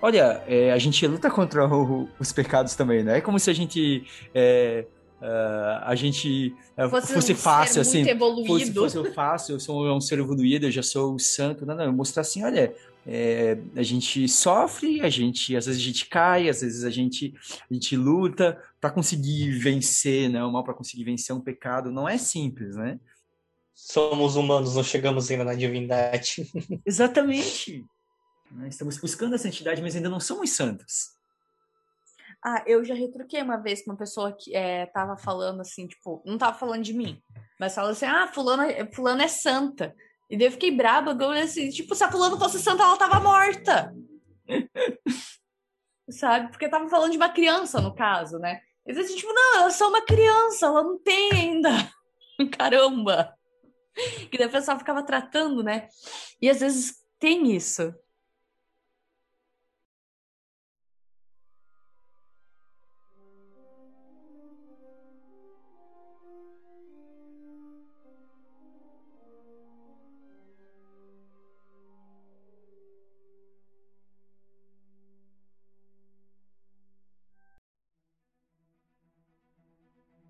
olha, é, a gente luta contra o- os pecados também, não é como se a gente... é, ah, a gente ah, Fosse, fosse um fácil, assim, fosse, evoluído. fosse eu fácil, eu sou um ser evoluído, eu já sou o santo. Não, não, mostrar assim, olha, é, a gente sofre, a gente, às vezes a gente cai, às vezes a gente, a gente luta para conseguir vencer, né? O mal para conseguir vencer um pecado não é simples, né? Somos humanos, não chegamos ainda na divindade. [laughs] Exatamente. Né, Estamos buscando a santidade, mas ainda não somos santos. Ah, eu já retruquei uma vez com uma pessoa que é, tava falando assim, tipo, não tava falando de mim, mas falando assim, ah, fulano, é- fulano é santa. E daí eu fiquei braba, eu olhei assim, tipo, se a fulano fosse santa, ela tava morta. [laughs] Sabe? Porque tava falando de uma criança, no caso, né? E daí, tipo, não, ela é só uma criança, ela não tem ainda. [laughs] Caramba! Que daí o pessoal ficava tratando, né? E às vezes tem isso.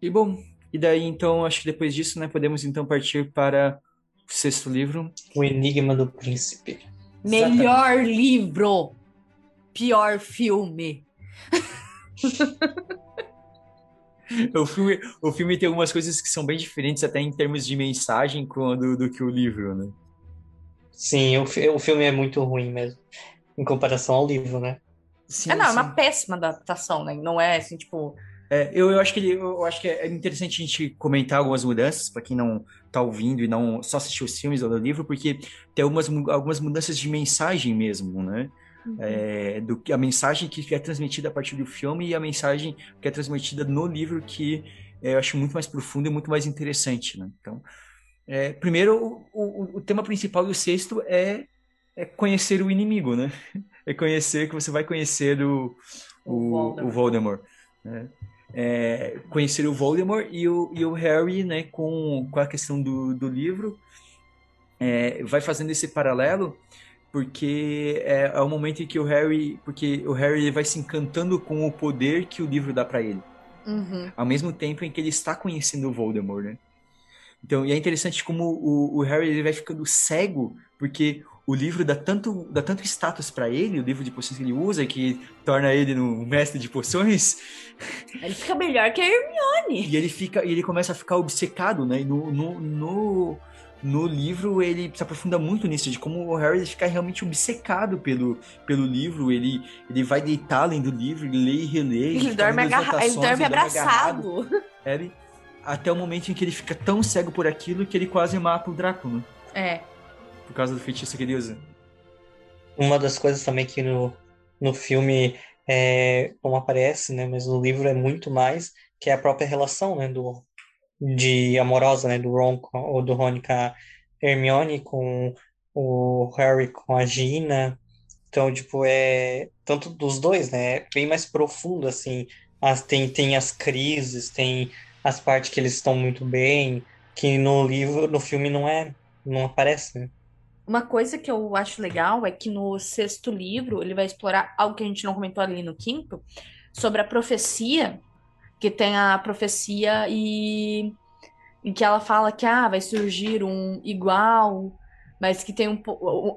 E bom, e daí então, acho que depois disso, né, podemos então partir para o sexto livro. O Enigma do Príncipe. Melhor livro, pior filme. [laughs] O filme, o filme tem algumas coisas que são bem diferentes, até em termos de mensagem, quando, do que o livro, né? Sim, o, o filme é muito ruim mesmo. Em comparação ao livro, né? Sim, é, não, é sim. uma péssima adaptação, né? Não é assim, tipo. É, eu, eu, acho que ele, eu acho que é interessante a gente comentar algumas mudanças para quem não está ouvindo e não só assistiu os filmes ou do livro, porque tem algumas, algumas mudanças de mensagem mesmo, né? Uhum. É, do a mensagem que é transmitida a partir do filme e a mensagem que é transmitida no livro que é, eu acho muito mais profundo e muito mais interessante, né? Então, é, primeiro o, o, o, tema principal do sexto é, é conhecer o inimigo, né? [laughs] É conhecer que você vai conhecer o, o, Voldemort. O Voldemort né? É, conhecer o Voldemort e o, e o Harry, né, com, com a questão do, do livro, é, vai fazendo esse paralelo, porque é, é o momento em que o Harry, porque o Harry vai se encantando com o poder que o livro dá para ele, uhum. ao mesmo tempo em que ele está conhecendo o Voldemort, né? Então, e é interessante como o, o Harry ele vai ficando cego, porque o livro dá tanto, dá tanto status para ele, o livro de poções que ele usa, que torna ele um mestre de poções. [laughs] Ele fica melhor que a Hermione. E ele fica, ele começa a ficar obcecado, né? E no, no, no, no livro ele se aprofunda muito nisso, de como o Harry fica realmente obcecado pelo, pelo livro, ele, ele vai deitar além do livro, ele lê e relê. Ele, ele dorme, agarra, ele dorme abraçado. Ele, até o momento em que ele fica tão cego por aquilo que ele quase mata o Drácula. É por causa do feitiço que ele usa. Uma das coisas também que no, no filme é, como aparece, né, mas no livro é muito mais, que é a própria relação, né, do, de amorosa, né, do Ron ou do Rony com a Hermione, com o Harry com a Gina. Então, tipo, é tanto dos dois, né, é bem mais profundo, assim. As, tem, tem as crises, tem as partes que eles estão muito bem, que no livro, no filme não é, não aparece, né? Uma coisa que eu acho legal é que no sexto livro ele vai explorar algo que a gente não comentou ali no quinto, sobre a profecia, que tem a profecia e, e que ela fala que ah, vai surgir um igual, mas que tem um,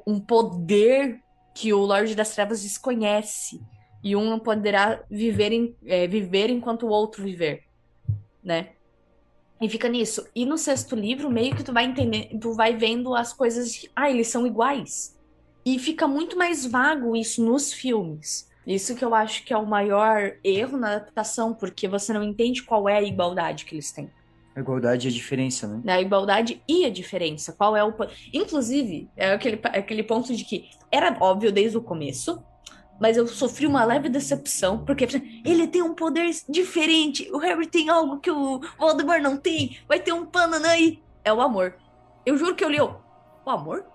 um poder que o Lorde das Trevas desconhece. E um não poderá viver, em, é, viver enquanto o outro viver, né? E fica nisso. E no sexto livro, meio que tu vai entender, tu vai vendo as coisas de, ah, eles são iguais. E fica muito mais vago isso nos filmes. Isso que eu acho que é o maior erro na adaptação, porque você não entende qual é a igualdade que eles têm. A igualdade e a diferença, né? A igualdade e a diferença. Qual é o. Inclusive, é aquele, aquele ponto de que era óbvio desde o começo mas eu sofri uma leve decepção, porque ele tem um poder diferente, o Harry tem algo que o Voldemort não tem, vai ter um pananã aí. É o amor. Eu juro que eu li o, o amor?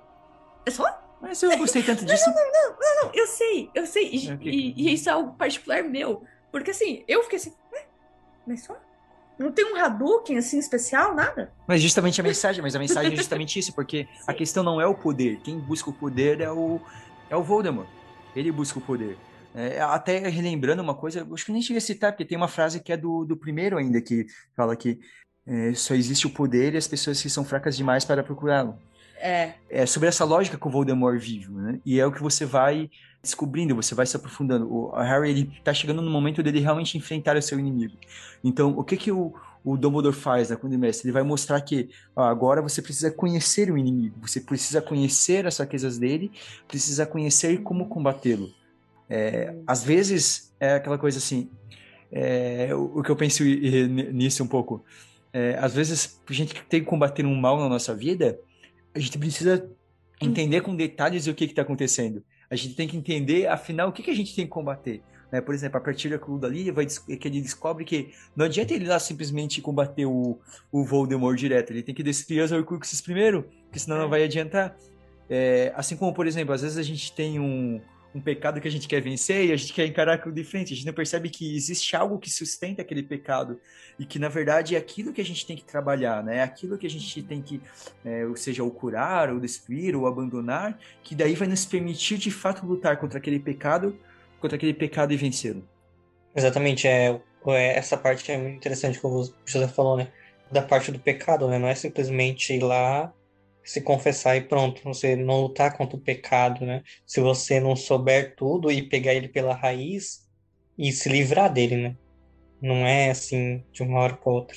É só? Mas eu gostei tanto [laughs] disso. Não, não, não, não, não, eu sei, eu sei. E, e, e, isso é algo particular meu. Porque assim, eu fiquei assim, mas só? Não tem um Hadouken assim especial, nada? Mas justamente a mensagem, mas a mensagem é justamente isso, porque a [laughs] questão não é o poder. Quem busca o poder é o, é o Voldemort. Ele busca o poder. É, até relembrando uma coisa, acho que nem cheguei a citar, porque tem uma frase que é do, do primeiro ainda, que fala que é, só existe o poder e as pessoas que são fracas demais para procurá-lo. É. É sobre essa lógica que o Voldemort vive, né? E é o que você vai descobrindo, você vai se aprofundando. O Harry, ele tá chegando no momento dele realmente enfrentar o seu inimigo. Então, o que que o, o Dumbledore faz na Conde Mestre? Ele vai mostrar que ó, agora você precisa conhecer o inimigo, você precisa conhecer as fraquezas dele, precisa conhecer como combatê-lo. É, às vezes, é aquela coisa assim, é, o, o, que eu penso nisso um pouco, é, às vezes, a gente tem que combater um mal na nossa vida, a gente precisa entender com detalhes o que está acontecendo. A gente tem que entender, afinal, o que, que a gente tem que combater. Né? Por exemplo, a partir da Cluda ali, vai, que ele descobre que não adianta ele lá simplesmente combater o, o Voldemort direto. Ele tem que destruir as Horcruxes primeiro, porque senão não é. vai adiantar. É, assim como, por exemplo, às vezes a gente tem um, um pecado que a gente quer vencer e a gente quer encarar aquilo de frente. A gente não percebe que existe algo que sustenta aquele pecado e que, na verdade, é aquilo que a gente tem que trabalhar, né? É aquilo que a gente tem que, é, ou seja, ou curar, ou destruir, ou abandonar, que daí vai nos permitir, de fato, lutar contra aquele pecado, contra aquele pecado e vencê-lo. Exatamente. É, é, essa parte é muito interessante, como o José falou, né? Da parte do pecado, né? Não é simplesmente ir lá se confessar e pronto, você não lutar contra o pecado, né? Se você não souber tudo e pegar ele pela raiz e se livrar dele, né? Não é assim de uma hora para outra.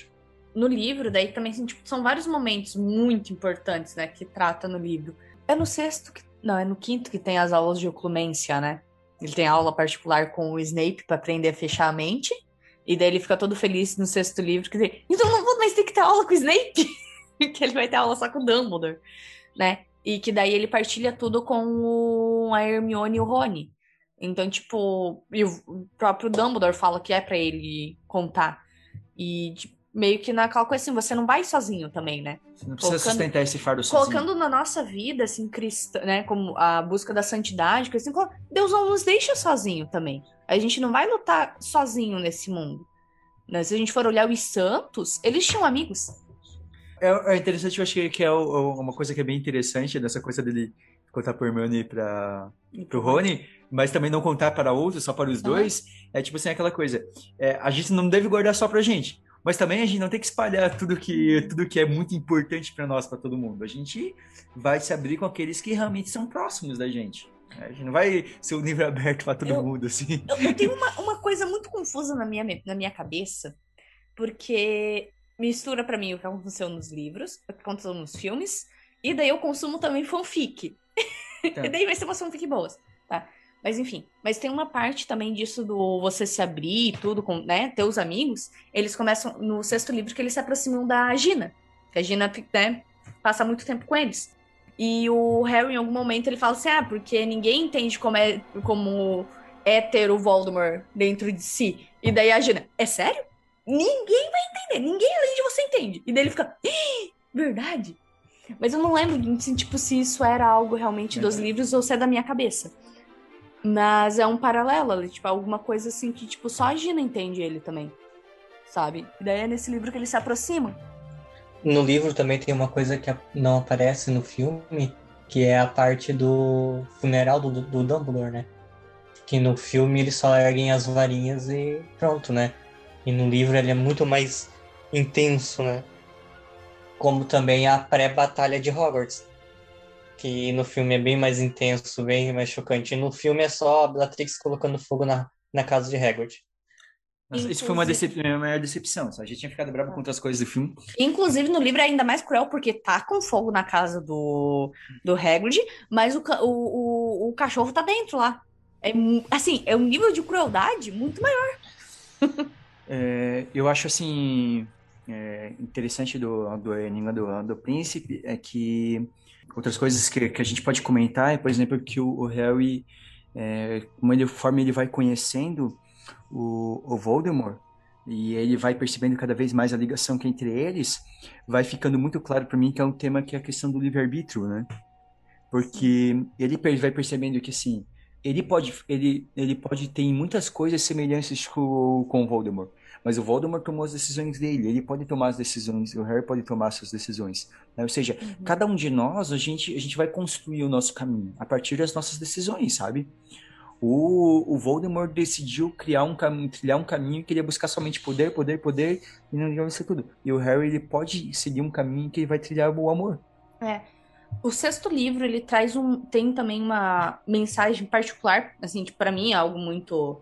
No livro, daí também assim, tipo, são vários momentos muito importantes, né, que trata no livro. É no sexto que, não, é no quinto que tem as aulas de oclumência, né? Ele tem aula particular com o Snape para aprender a fechar a mente. E daí ele fica todo feliz no sexto livro, quer dizer, então não vou mais ter que ter aula com o Snape, [laughs] que ele vai ter aula só com o Dumbledore, né? E que daí ele partilha tudo com o, a Hermione e o Rony. Então, tipo, e o próprio Dumbledore fala que é para ele contar. E meio que naquela coisa assim, você não vai sozinho também, né? Você não precisa colocando, sustentar esse fardo sozinho. Colocando na nossa vida, assim, cristã, né, como a busca da santidade, que assim, Deus não nos deixa sozinho também. A gente não vai lutar sozinho nesse mundo. Né? Se a gente for olhar os santos, eles tinham amigos. É, é interessante, eu acho que é uma coisa que é bem interessante dessa coisa dele contar pro Hermione e para pro Rony, mas também não contar para outros, só para os dois. É tipo assim, aquela coisa. É, a gente não deve guardar só pra gente. Mas também a gente não tem que espalhar tudo que, tudo que é muito importante para nós, para todo mundo. A gente vai se abrir com aqueles que realmente são próximos da gente. A gente não vai ser um livro aberto para todo eu, mundo, assim. Eu, eu tenho uma, uma coisa muito confusa na minha, na minha cabeça, porque mistura para mim o que aconteceu nos livros, o que aconteceu nos filmes, e daí eu consumo também fanfic. Tá. [laughs] e daí vai ser uma fanfic boas, tá? Mas enfim, mas tem uma parte também disso do você se abrir e tudo, com, né? Teus amigos, eles começam no sexto livro que eles se aproximam da Gina. Que a Gina, né, passa muito tempo com eles. E o Harry, em algum momento, ele fala assim: ah, porque ninguém entende como é, como é ter o Voldemort dentro de si. E daí a Gina, é sério? Ninguém vai entender, ninguém além de você entende. E daí ele fica, verdade? Mas eu não lembro, assim, tipo, se isso era algo realmente dos uhum. livros ou se é da minha cabeça. Mas é um paralelo, tipo, alguma coisa assim que, tipo, só a Gina entende ele também. Sabe? E daí é nesse livro que ele se aproxima. No livro também tem uma coisa que não aparece no filme, que é a parte do funeral do, do Dumbledore, né? Que no filme eles só erguem as varinhas e pronto, né? E no livro ele é muito mais intenso, né? Como também a pré-batalha de Hogwarts. Que no filme é bem mais intenso, bem mais chocante. E no filme é só a Bellatrix colocando fogo na, na casa de Hagrid. Nossa, isso foi uma, decep minha maior decepção. A gente tinha ficado bravo com outras coisas do filme. Inclusive, no livro é ainda mais cruel, porque tá com fogo na casa do, do Hagrid, mas o, o, o, o cachorro tá dentro lá. É, assim, é um nível de crueldade muito maior. [laughs] é, eu acho, assim, é, interessante do, do Enigma do, do Príncipe é que outras coisas que, que a gente pode comentar é, por exemplo, que o, o Harry, é, como ele, vai conhecendo o, o Voldemort, e ele vai percebendo cada vez mais a ligação que é entre eles, vai ficando muito claro para mim que é um tema que é a questão do livre-arbítrio, né? Porque ele vai percebendo que, assim, ele pode, ele, ele pode ter muitas coisas semelhantes com, com o Voldemort, mas o Voldemort tomou as decisões dele, ele pode tomar as decisões, o Harry pode tomar suas decisões. Né? Ou seja, uhum. cada um de nós, a gente, a gente vai construir o nosso caminho a partir das nossas decisões, sabe? o, o Voldemort decidiu criar um caminho, trilhar um caminho que ele ia buscar somente poder, poder, poder e não ia ser tudo. E o Harry ele pode seguir um caminho que ele vai trilhar o amor. É. O sexto livro ele traz um tem também uma mensagem particular, assim, para mim é algo muito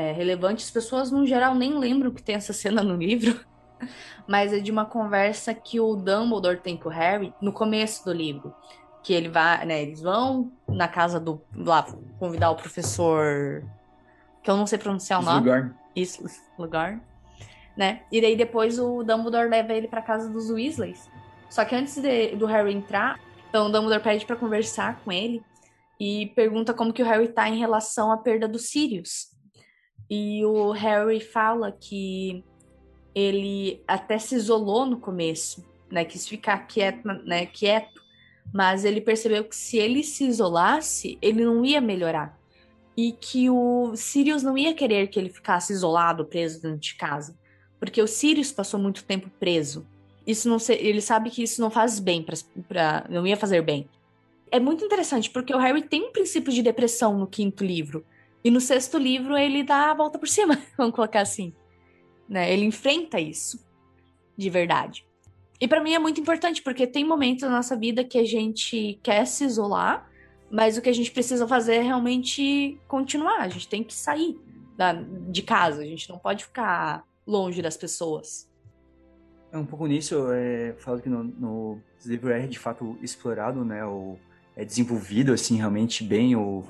é, relevante. As pessoas no geral nem lembram que tem essa cena no livro, [laughs] mas é de uma conversa que o Dumbledore tem com o Harry no começo do livro que ele vai, né, eles vão na casa do lá convidar o professor que eu não sei pronunciar o nome. Lugar. Isso, lugar, né? E daí depois o Dumbledore leva ele para casa dos Weasleys. Só que antes de, do Harry entrar, então o Dumbledore pede para conversar com ele e pergunta como que o Harry tá em relação à perda dos Sirius. E o Harry fala que ele até se isolou no começo, né, quis ficar quieto, né, quieto mas ele percebeu que se ele se isolasse, ele não ia melhorar. E que o Sirius não ia querer que ele ficasse isolado, preso dentro de casa. Porque o Sirius passou muito tempo preso. Isso não se, ele sabe que isso não faz bem para não ia fazer bem. É muito interessante porque o Harry tem um princípio de depressão no quinto livro e no sexto livro ele dá a volta por cima, [laughs] vamos colocar assim, né? Ele enfrenta isso de verdade. E para mim é muito importante, porque tem momentos na nossa vida que a gente quer se isolar, mas o que a gente precisa fazer é realmente continuar. A gente tem que sair da, de casa, a gente não pode ficar longe das pessoas. É um pouco nisso, é, falo que no, no livro é de fato explorado, né, o, é desenvolvido assim realmente bem o,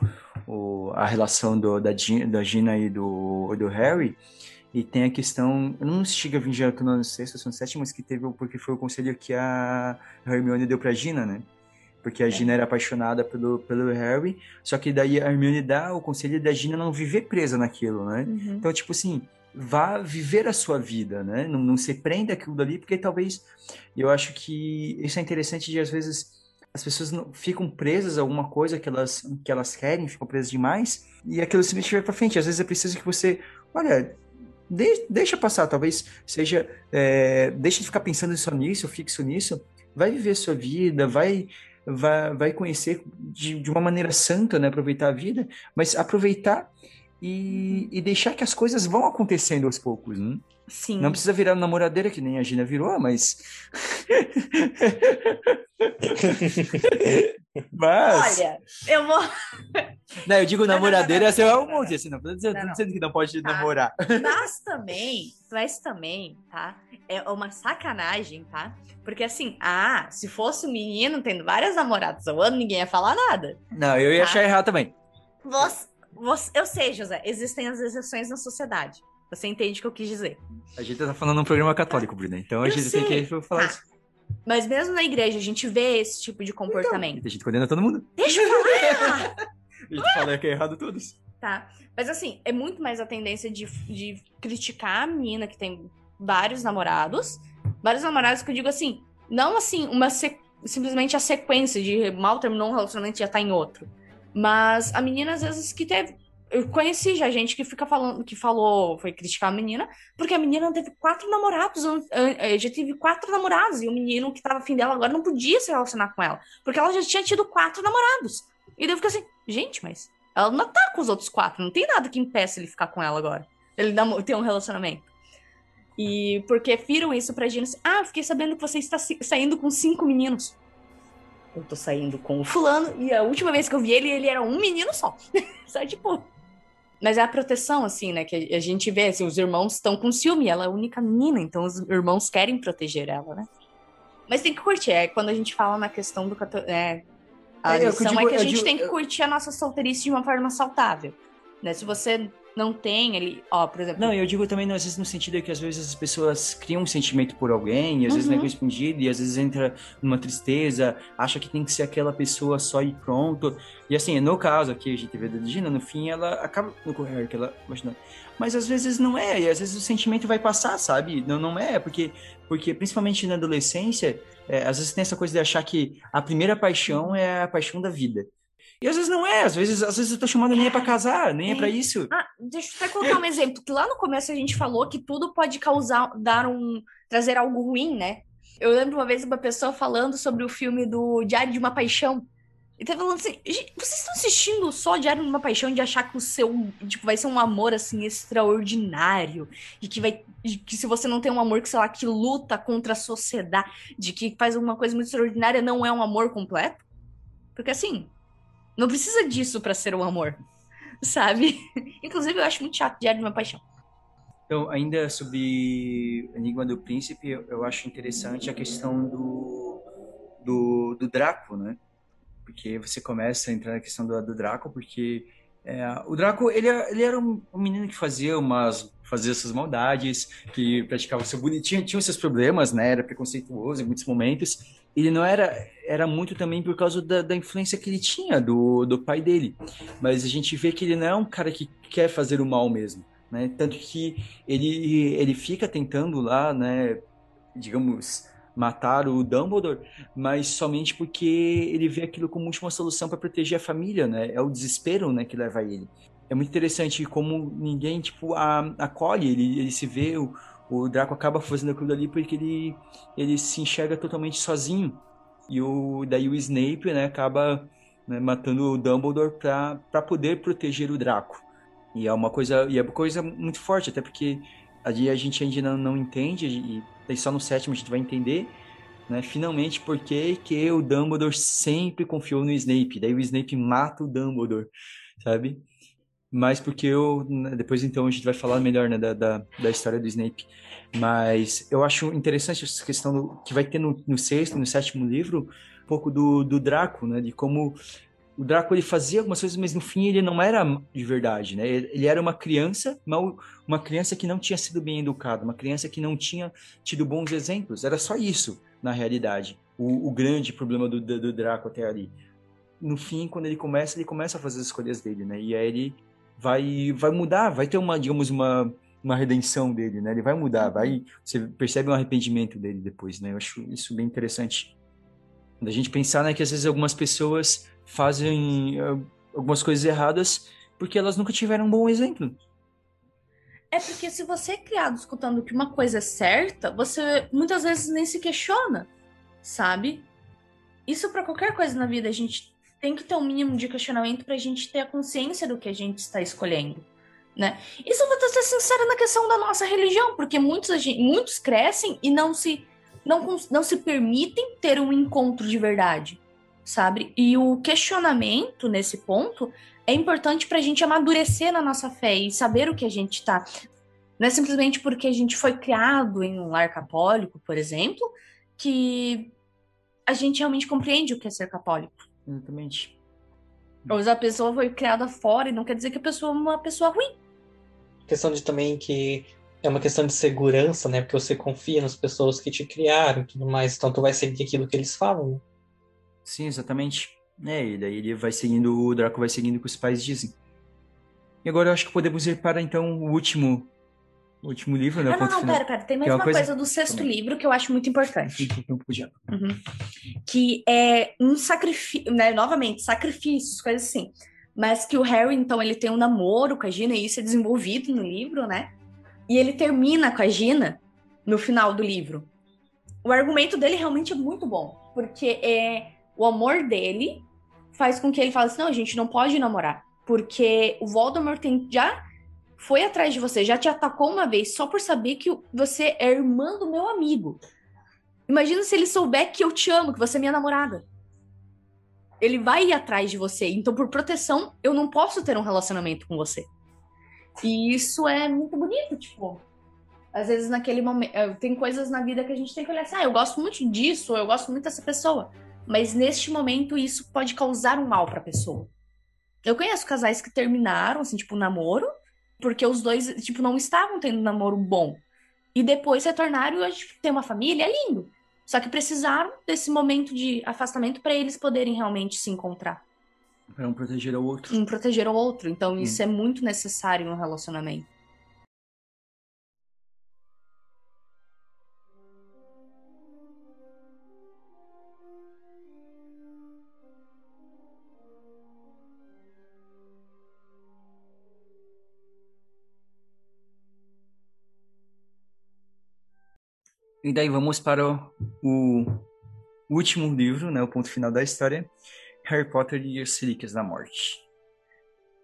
o a relação do, da, da Gina e do, do Harry, E tem a questão, eu não chega a vir já no sexto ou no sétimo, mas que teve, porque foi o conselho que a Hermione deu pra Gina, né? Porque a é. Gina era apaixonada pelo, pelo Harry, só que daí a Hermione dá o conselho da Gina não viver presa naquilo, né? Uhum. Então, tipo assim, vá viver a sua vida, né? Não, não se prenda aquilo dali, porque talvez eu acho que isso é interessante de às vezes as pessoas não, ficam presas a alguma coisa que elas, que elas querem, ficam presas demais, e aquilo simplesmente vai para frente. Às vezes é preciso que você, olha, de, deixa passar, talvez seja, é, deixa de ficar pensando só nisso, fixo nisso, vai viver a sua vida, vai vai, vai conhecer de, de uma maneira santa, né? Aproveitar a vida, mas aproveitar e, e deixar que as coisas vão acontecendo aos poucos, né? Sim. Não precisa virar namoradeira, que nem a Gina virou, mas. [laughs] mas. Olha, eu vou. [laughs] Não, eu digo namoradeira, não, não, não, não, é um monte, assim, não. Dizendo, não, dizendo que não pode tá. namorar. Mas [laughs] também, mas também, tá? É uma sacanagem, tá? Porque assim, ah, se fosse um menino tendo várias namoradas ao ano, ninguém ia falar nada. Não, eu ia tá? achar errado também. Você, você, eu sei, José, existem as exceções na sociedade. Você entende o que eu quis dizer. A gente tá falando num programa católico, Bruna. Então a eu gente sei. tem que falar tá. isso. Mas mesmo na igreja, a gente vê esse tipo de comportamento. Então, a gente condena todo mundo. Deixa eu falar! [laughs] a gente fala que é errado todos. Tá. Mas assim, é muito mais a tendência de, de criticar a menina que tem vários namorados. Vários namorados que eu digo assim, não assim, uma simplesmente a sequência de mal terminou um relacionamento e já tá em outro. Mas a menina, às vezes, que teve eu conheci já gente que fica falando, que falou, foi criticar a menina, porque a menina teve quatro namorados, eh, já teve quatro namorados, e o menino que tava afim dela agora não podia se relacionar com ela, porque ela já tinha tido quatro namorados. E daí eu fico assim, gente, mas ela não tá com os outros quatro, não tem nada que impeça ele ficar com ela agora. Ele ter um relacionamento. E porque viram isso pra Gina assim, ah, fiquei sabendo que você está saindo com cinco meninos. Eu tô saindo com o fulano, e a última vez que eu vi ele, ele era um menino só. [laughs] só tipo, mas é a proteção, assim, né? Que a gente vê, assim, os irmãos estão com ciúme, ela é a única menina, então os irmãos querem proteger ela, né? Mas tem que curtir, é quando a gente fala na questão do... É, a é, lição digo, é que a gente digo, tem que curtir a nossa solteirice de uma forma saudável, né? Se você não tem ele, ó, por exemplo. Não, eu digo também, às vezes, no sentido que às vezes as pessoas criam um sentimento por alguém, e às uhum. vezes não é uhum. correspondido, e às vezes entra numa tristeza, acha que tem que ser aquela pessoa só e pronto. E assim, no caso aqui, a gente vê da Gina, no fim ela acaba no correr que ela mas às vezes não é, e às vezes o sentimento vai passar, sabe? Não, não é, porque, porque principalmente na adolescência, é, às vezes tem essa coisa de achar que a primeira paixão é a paixão da vida. E às vezes não é, às vezes, às vezes eu tô chamando nem é pra casar, nem é, é pra isso. Ah, deixa eu até colocar um exemplo, que lá no começo a gente falou que tudo pode causar, dar um, trazer algo ruim, né? Eu lembro uma vez uma pessoa falando sobre o filme do Diário de uma Paixão. E tá falando assim, vocês estão assistindo só Diário de uma Paixão de achar que o seu, tipo, vai ser um amor, assim, extraordinário. E que vai, que se você não tem um amor que, sei lá, que luta contra a sociedade, de que faz uma coisa muito extraordinária, não é um amor completo? Porque assim, não precisa disso para ser um amor, sabe? [laughs] Inclusive, eu acho muito chato Diário de uma Paixão. Então, ainda sobre Enigma do Príncipe, eu acho interessante a questão do, do, do Draco, né? Porque você começa a entrar na questão do, do Draco, porque é, o Draco, ele, ele era um, um, menino que fazia umas fazia essas maldades, que praticava seu bonitinho, tinha seus problemas, né? Era preconceituoso em muitos momentos, ele não era era muito também por causa da, da, influência que ele tinha do, do pai dele. Mas a gente vê que ele não é um cara que quer fazer o mal mesmo né? Tanto que ele ele fica tentando lá né digamos matar o Dumbledore mas somente porque ele vê aquilo como última solução para proteger a família né? É o desespero né que leva ele. É muito interessante como ninguém tipo a, acolhe ele ele se vê o, o Draco acaba fazendo aquilo ali porque ele, ele se enxerga totalmente sozinho. E o, daí o Snape né, acaba né, matando o Dumbledore para poder proteger o Draco. E é uma coisa, e é uma coisa muito forte, até porque ali a gente ainda não, não entende, e só no sétimo a gente vai entender, né, finalmente porque que o Dumbledore sempre confiou no Snape. Daí o Snape mata o Dumbledore, sabe? Mas porque eu né, depois então a gente vai falar melhor né, da, da, da, história do Snape mas eu acho interessante essa questão do, que vai ter no, no, sexto no sétimo livro um pouco do, do Draco né de como o Draco ele fazia algumas coisas, mas no fim ele não era de verdade, né? Ele era uma criança, uma criança que não tinha sido bem educada, uma criança que não tinha tido bons exemplos. Era só isso, na realidade, o, o grande problema do, do, do, Draco até ali. No fim, quando ele começa, ele começa a fazer as escolhas dele, né? E aí ele vai, vai mudar, vai ter uma, digamos, uma, uma redenção dele, né? Ele vai mudar, vai, você percebe um arrependimento dele depois, né? Eu acho isso bem interessante. Da gente pensar, né, que às vezes algumas pessoas fazem uh, algumas coisas erradas porque elas nunca tiveram um bom exemplo. É porque se você é criado escutando que uma coisa é certa, você muitas vezes nem se questiona, sabe? Isso para qualquer coisa na vida, a gente tem que ter um mínimo de questionamento pra gente ter a consciência do que a gente está escolhendo, né? Isso eu vou ser sincera na questão da nossa religião, porque muitos, muitos crescem e não se não, não se permitem ter um encontro de verdade, sabe? E o questionamento nesse ponto é importante para a gente amadurecer na nossa fé e saber o que a gente está. Não é simplesmente porque a gente foi criado em um lar católico, por exemplo, que a gente realmente compreende o que é ser católico. Exatamente. Ou se a pessoa foi criada fora e não quer dizer que a pessoa é uma pessoa ruim. Questão de também que é uma questão de segurança, né? Porque você confia nas pessoas que te criaram e tudo mais, então tu vai seguir aquilo que eles falam, né? Sim, exatamente. É, e daí ele vai seguindo, o Draco vai seguindo o que os pais dizem. E agora eu acho que podemos ir para então o último o último livro, né? Ah, não, não, pera, pera. Tem mais é uma, uma coisa... coisa... do sexto Também. livro que eu acho muito importante. Uhum. Que é um sacrifício, né? Novamente, sacrifícios, coisas assim. Mas que o Harry, então, ele tem um namoro com a Gina, e isso é desenvolvido no livro, né? E ele termina com a Gina no final do livro. O argumento dele realmente é muito bom, porque é o amor dele faz com que ele fale assim: não, a gente não pode namorar, porque o Voldemort tem, já foi atrás de você, já te atacou uma vez só por saber que você é irmã do meu amigo. Imagina se ele souber que eu te amo, que você é minha namorada. Ele vai ir atrás de você. Então, por proteção, eu não posso ter um relacionamento com você. E isso é muito bonito, tipo. Às vezes naquele momento. Eh, tem coisas na vida que a gente tem que olhar assim, ah, eu gosto muito disso, eu gosto muito dessa pessoa. Mas neste momento isso pode causar um mal pra pessoa. Eu conheço casais que terminaram, assim, tipo, um namoro, porque os dois, tipo, não estavam tendo um namoro bom. E depois retornaram e tipo, ter uma família, é lindo. Só que precisaram desse momento de afastamento para eles poderem realmente se encontrar. Para um proteger o outro. Um proteger o outro. Então, hum. isso é muito necessário no relacionamento. E daí vamos para o, último livro, né, o ponto final da história, Harry Potter e as Relíquias da Morte.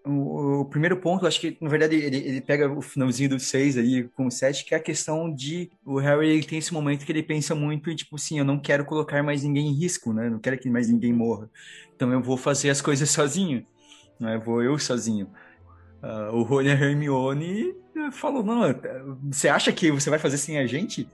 O, o, primeiro ponto, acho que, na verdade, ele, ele pega o finalzinho do 6 aí com o 7, que é a questão de o Harry ele tem esse momento que ele pensa muito e, tipo assim, eu não quero colocar mais ninguém em risco, né? Não quero que mais ninguém morra. Então eu vou fazer as coisas sozinho, né? Vou eu sozinho. Uh, o Rony e a Hermione falou, não, você acha que você vai fazer sem a gente?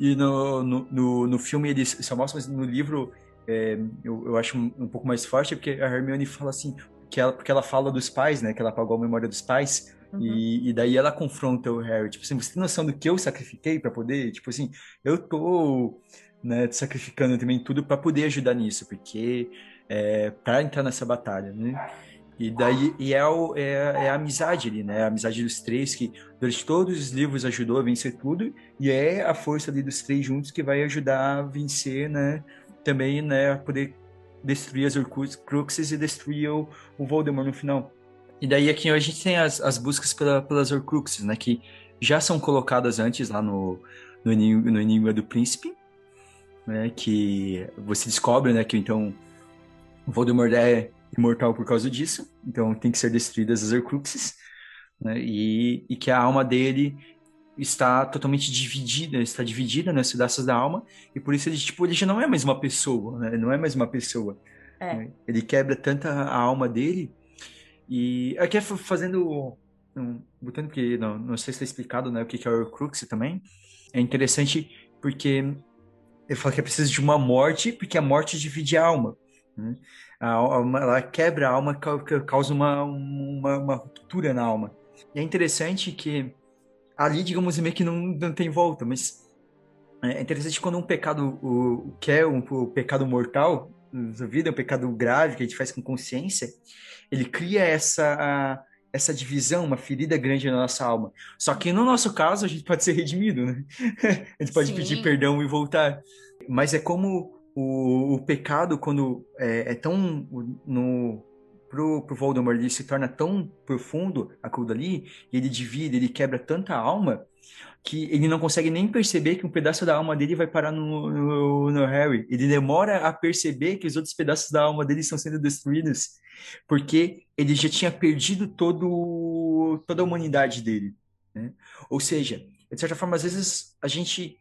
E no, no, no, no filme ele só mostra, mas no livro é, eu, eu acho um, um, pouco mais forte, porque a Hermione fala assim, que ela, porque ela fala dos pais, né? Que ela apagou a memória dos pais. Uhum. E, e, daí ela confronta o Harry, tipo assim, você tem noção do que eu sacrifiquei para poder, tipo assim, eu tô, né, sacrificando também tudo para poder ajudar nisso, porque é, para entrar nessa batalha, né? E daí e é, o, é, é, a amizade ali, né? A amizade dos três que durante todos os livros ajudou a vencer tudo e é a força ali dos três juntos que vai ajudar a vencer, né? Também, né? A poder destruir as Horcruxes e destruir o, o Voldemort no final. E daí aqui a gente tem as, as buscas pela, pelas Horcruxes, né? Que já são colocadas antes lá no, no, Enigma, no Enigma do Príncipe, né? Que você descobre, né? Que então Voldemort é imortal por causa disso, então tem que ser destruídas as Horcruxes, né? E, e que a alma dele está totalmente dividida, está dividida nas né, pedaços da alma, e por isso ele, tipo, ele já não é mais uma pessoa, né? Não é mais uma pessoa. É. Né? Ele quebra tanta a alma dele, e aqui é fazendo, um, botando porque não, não sei se está explicado, né, o que é o Horcrux também, é interessante porque ele fala que é preciso de uma morte, porque a morte divide a alma. Né? A alma, ela quebra a alma, causa uma, uma, uma ruptura na alma. E é interessante que ali, digamos, meio que não, não tem volta, mas é interessante quando um pecado, o, que é um, o pecado mortal, na vida, um pecado grave que a gente faz com consciência, ele cria essa essa divisão, uma ferida grande na nossa alma. Só que no nosso caso, a gente pode ser redimido, né? [laughs] a gente pode Sim. pedir perdão e voltar. Mas é como o, o pecado, quando é, é tão no pro, pro Voldemort, ele se torna tão profundo aquilo dali, e ele divide, ele quebra tanta alma, que ele não consegue nem perceber que um pedaço da alma dele vai parar no, no, no, Harry. Ele demora a perceber que os outros pedaços da alma dele estão sendo destruídos, porque ele já tinha perdido todo, toda a humanidade dele. Né? Ou seja, de certa forma, às vezes a gente,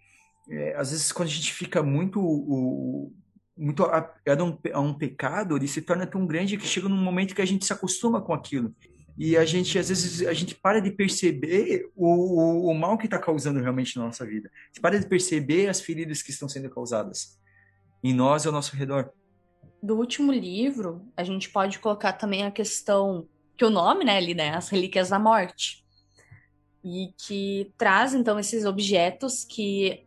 é, às vezes quando a gente fica muito o, muito apegado a um, a um pecado, ele se torna tão grande que chega num momento que a gente se acostuma com aquilo e a gente às vezes a gente para de perceber o, o, o mal que está causando realmente na nossa vida. A gente para de perceber as feridas que estão sendo causadas em nós e ao nosso redor. Do último livro, a gente pode colocar também a questão que o nome, né, ali, né, as relíquias da morte, e que traz então esses objetos que,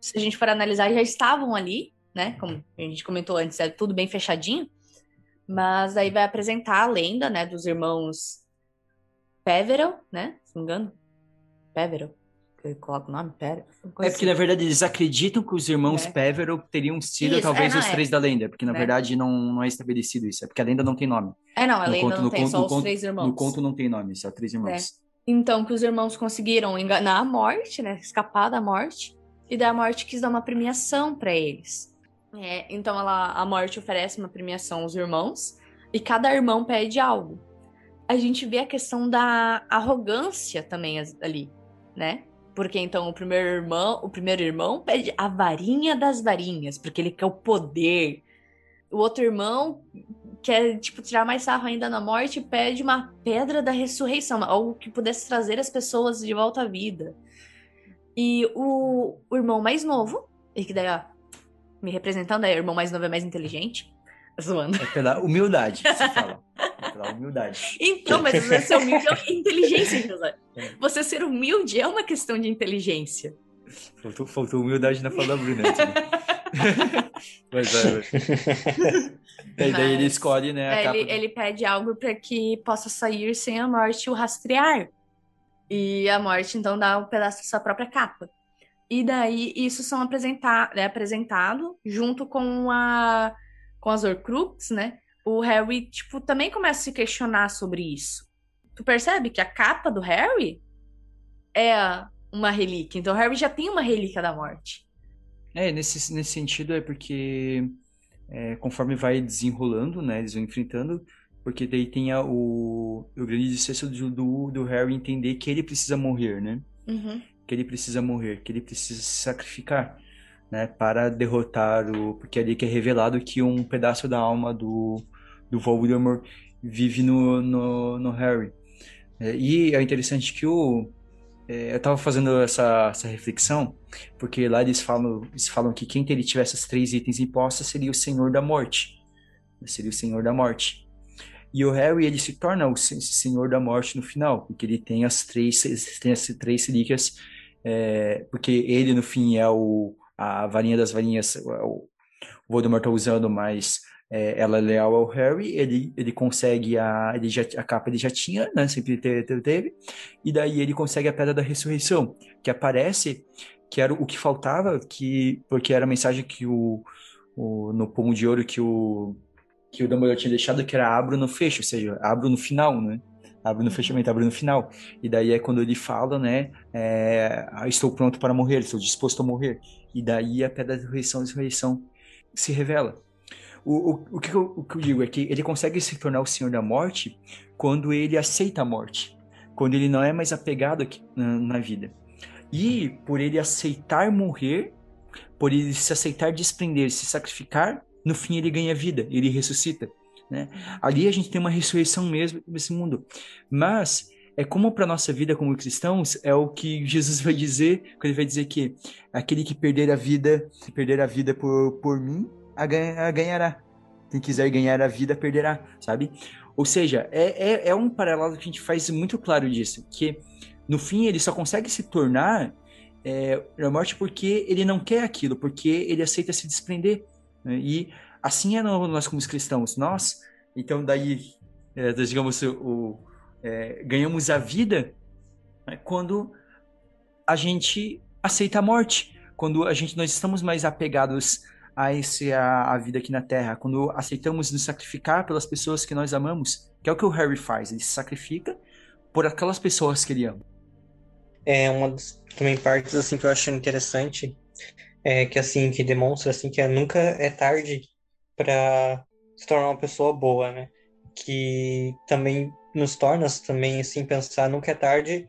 se a gente for analisar, já estavam ali, né, como a gente comentou antes, é tudo bem fechadinho, mas aí vai apresentar a lenda, né, dos irmãos Peverell, né? Se não me engano. Peverell. Eu coloco o nome? Peverell. É porque, assim. na verdade, eles acreditam que os irmãos é. Peverell teriam sido isso, talvez é, os três é. da lenda, porque, na é. verdade, não, não é estabelecido isso. É porque a lenda não tem nome. É, não, a no lenda conto, não tem, conto, só os conto, três irmãos. No conto não tem nome, só três irmãos. É. Então, que os irmãos conseguiram enganar a morte, né? Escapar da morte. E da morte quis dar uma premiação para eles. É, então ela, a morte oferece uma premiação aos irmãos e cada irmão pede algo. A gente vê a questão da arrogância também ali, né? Porque então o primeiro irmão, o primeiro irmão pede a varinha das varinhas, porque ele quer o poder. O outro irmão quer tipo tirar mais sarro ainda na morte e pede uma pedra da ressurreição, algo que pudesse trazer as pessoas de volta à vida. E o, o irmão mais novo, e que daí ó, me representando, é o irmão mais novo é mais inteligente. Zoando. É pela humildade que você [laughs] fala. É pela humildade. Então, mas você ser humilde é inteligência, José. É. Você ser humilde é uma questão de inteligência. Faltou, faltou humildade na fala da Bruna. Né? [laughs] mas é. E daí ele escolhe, né? Ele, ele pede algo para que possa sair sem a morte o rastrear. E a morte, então, dá um pedaço da sua própria capa. E daí isso são apresentar, é apresentado junto com a com as Horcrux, né? O Harry tipo também começa a se questionar sobre isso. Tu percebe que a capa do Harry é uma relíquia. Então o Harry já tem uma relíquia da morte. É, nesse, nesse sentido é porque é, conforme vai desenrolando, né? Eles vão enfrentando, porque daí tem a, o, o grande sucesso do, do, Harry entender que ele precisa morrer, né? Uhum que ele precisa morrer, que ele precisa se sacrificar, né, para derrotar o, porque é ali que é revelado que um pedaço da alma do do Voldemort vive no, no, no Harry. É, e é interessante que o é, eu estava fazendo essa, essa reflexão, porque lá eles falam, eles falam que quem ele tivesse esses três itens impostos seria o Senhor da Morte. Seria o Senhor da Morte. E o Harry, ele se torna o Senhor da Morte no final, porque ele tem as três, tem as três relíquias é, porque ele, no fim, é o, a varinha das varinhas, o, Voldemort tá usando, mas é, ela é leal ao Harry, ele, ele consegue a, ele já, a capa ele já tinha, né, sempre teve, teve, e daí ele consegue a Pedra da Ressurreição, que aparece, que era o que faltava, que, porque era a mensagem que o, o no pomo de ouro que o que o Dumbledore tinha deixado, que era abro no fecho, ou seja, abro no final, né? abre no fechamento, abre no final. E daí é quando ele fala, né? É, ah, estou pronto para morrer, estou disposto a morrer. E daí a pedra da ressurreição, ressurreição se revela. O, o, o, que eu, o que eu digo é que ele consegue se tornar o Senhor da Morte quando ele aceita a morte, quando ele não é mais apegado aqui na, na vida. E por ele aceitar morrer, por ele se aceitar desprender, se sacrificar, no fim ele ganha vida, ele ressuscita. Né? Ali a gente tem uma ressurreição mesmo nesse mundo. Mas é como para nossa vida como cristãos é o que Jesus [laughs] vai dizer ele vai dizer que aquele que perder a vida, perder a vida por, por mim, a, ganha, a ganhará. Quem quiser ganhar a vida perderá, sabe? Ou seja, é, é, é um paralelo que a gente faz muito claro disso, que no fim ele só consegue se tornar é, a morte porque ele não quer aquilo, porque ele aceita se desprender. Né? E assim é nós como cristãos. Nós, então daí, é, digamos, o, é, ganhamos a vida né, quando a gente aceita a morte, quando a gente nós estamos mais apegados a esse a, a, vida aqui na Terra, quando aceitamos nos sacrificar pelas pessoas que nós amamos, que é o que o Harry faz, ele se sacrifica por aquelas pessoas que ele ama. É uma das também partes assim que eu acho interessante é que assim que demonstra assim que nunca é tarde para se tornar uma pessoa boa, né? Que também nos torna também assim pensar nunca é tarde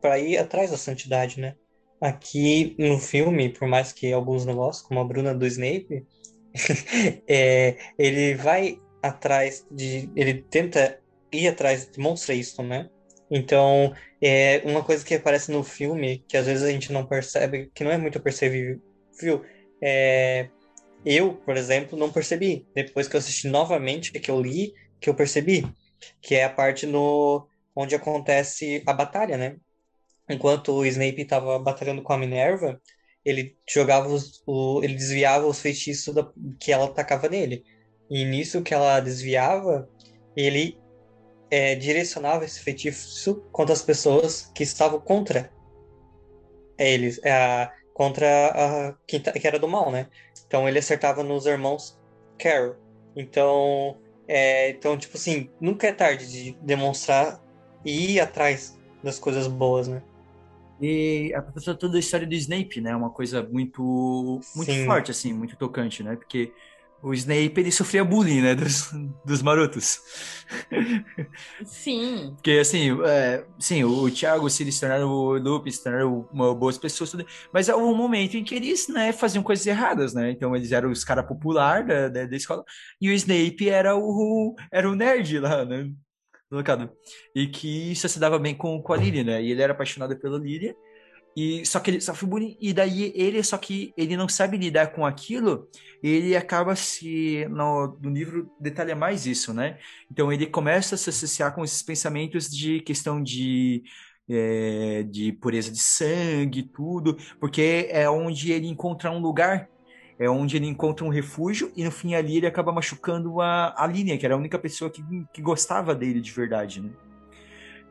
para ir atrás da santidade, né? Aqui no filme, por mais que alguns não gostem, como a Bruna do Snape, [laughs] é, ele vai atrás de. Ele tenta ir atrás, demonstra isso, né? Então, é uma coisa que aparece no filme, que às vezes a gente não percebe, que não é muito percebível, é, eu, por exemplo, não percebi. Depois que eu assisti novamente, que eu li, que eu percebi. Que é a parte no onde acontece a batalha, né? enquanto o Snape estava batalhando com a Minerva, ele jogava os, o, ele desviava os feitiços da, que ela atacava nele. E nisso que ela desviava, ele é, direcionava esse feitiço contra as pessoas que estavam contra eles, é, contra a que, que era do mal, né? Então ele acertava nos irmãos Carol. Então, é, então tipo assim, nunca é tarde de demonstrar e ir atrás das coisas boas, né? E a professora toda a história do Snape, né? Uma coisa muito muito Sim. forte, assim, muito tocante, né? Porque o Snape, ele sofria bullying, né? Dos, dos marotos. Sim. Porque, assim, é, sim, o, Thiago, se eles tornaram o Lupe, se tornaram uma, boas pessoas, tudo, mas houve um momento em que eles, né, faziam coisas erradas, né? Então, eles eram os caras populares da, da, da, escola, e o Snape era o, era o nerd lá, né? colocado. E que só se dava bem com, com a Lilia, né? E ele era apaixonado pela Lilia. E só que ele sofre bullying, e daí ele, só que ele não sabe lidar com aquilo, ele acaba se. No, no livro detalha mais isso, né? Então ele começa a se associar com esses pensamentos de questão de. É, de pureza de sangue, tudo, porque é onde ele encontra um lugar é onde ele encontra um refúgio e no fim ali ele acaba machucando a, a Linha, que era a única pessoa que, que gostava dele de verdade, né?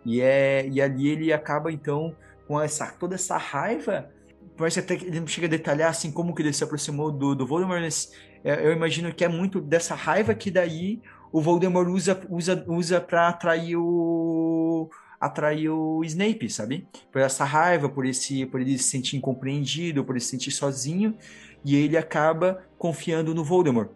E, é, e ali ele acaba então com essa, toda essa raiva, parece até que ele não chega a detalhar assim como que ele se aproximou do, do Voldemort, mas é, eu imagino que é muito dessa raiva que daí o Voldemort usa usa usa para atrair o atrair o Snape, sabe? Por essa raiva, por esse por ele se sentir incompreendido, por ele se sentir sozinho e ele acaba confiando no Voldemort.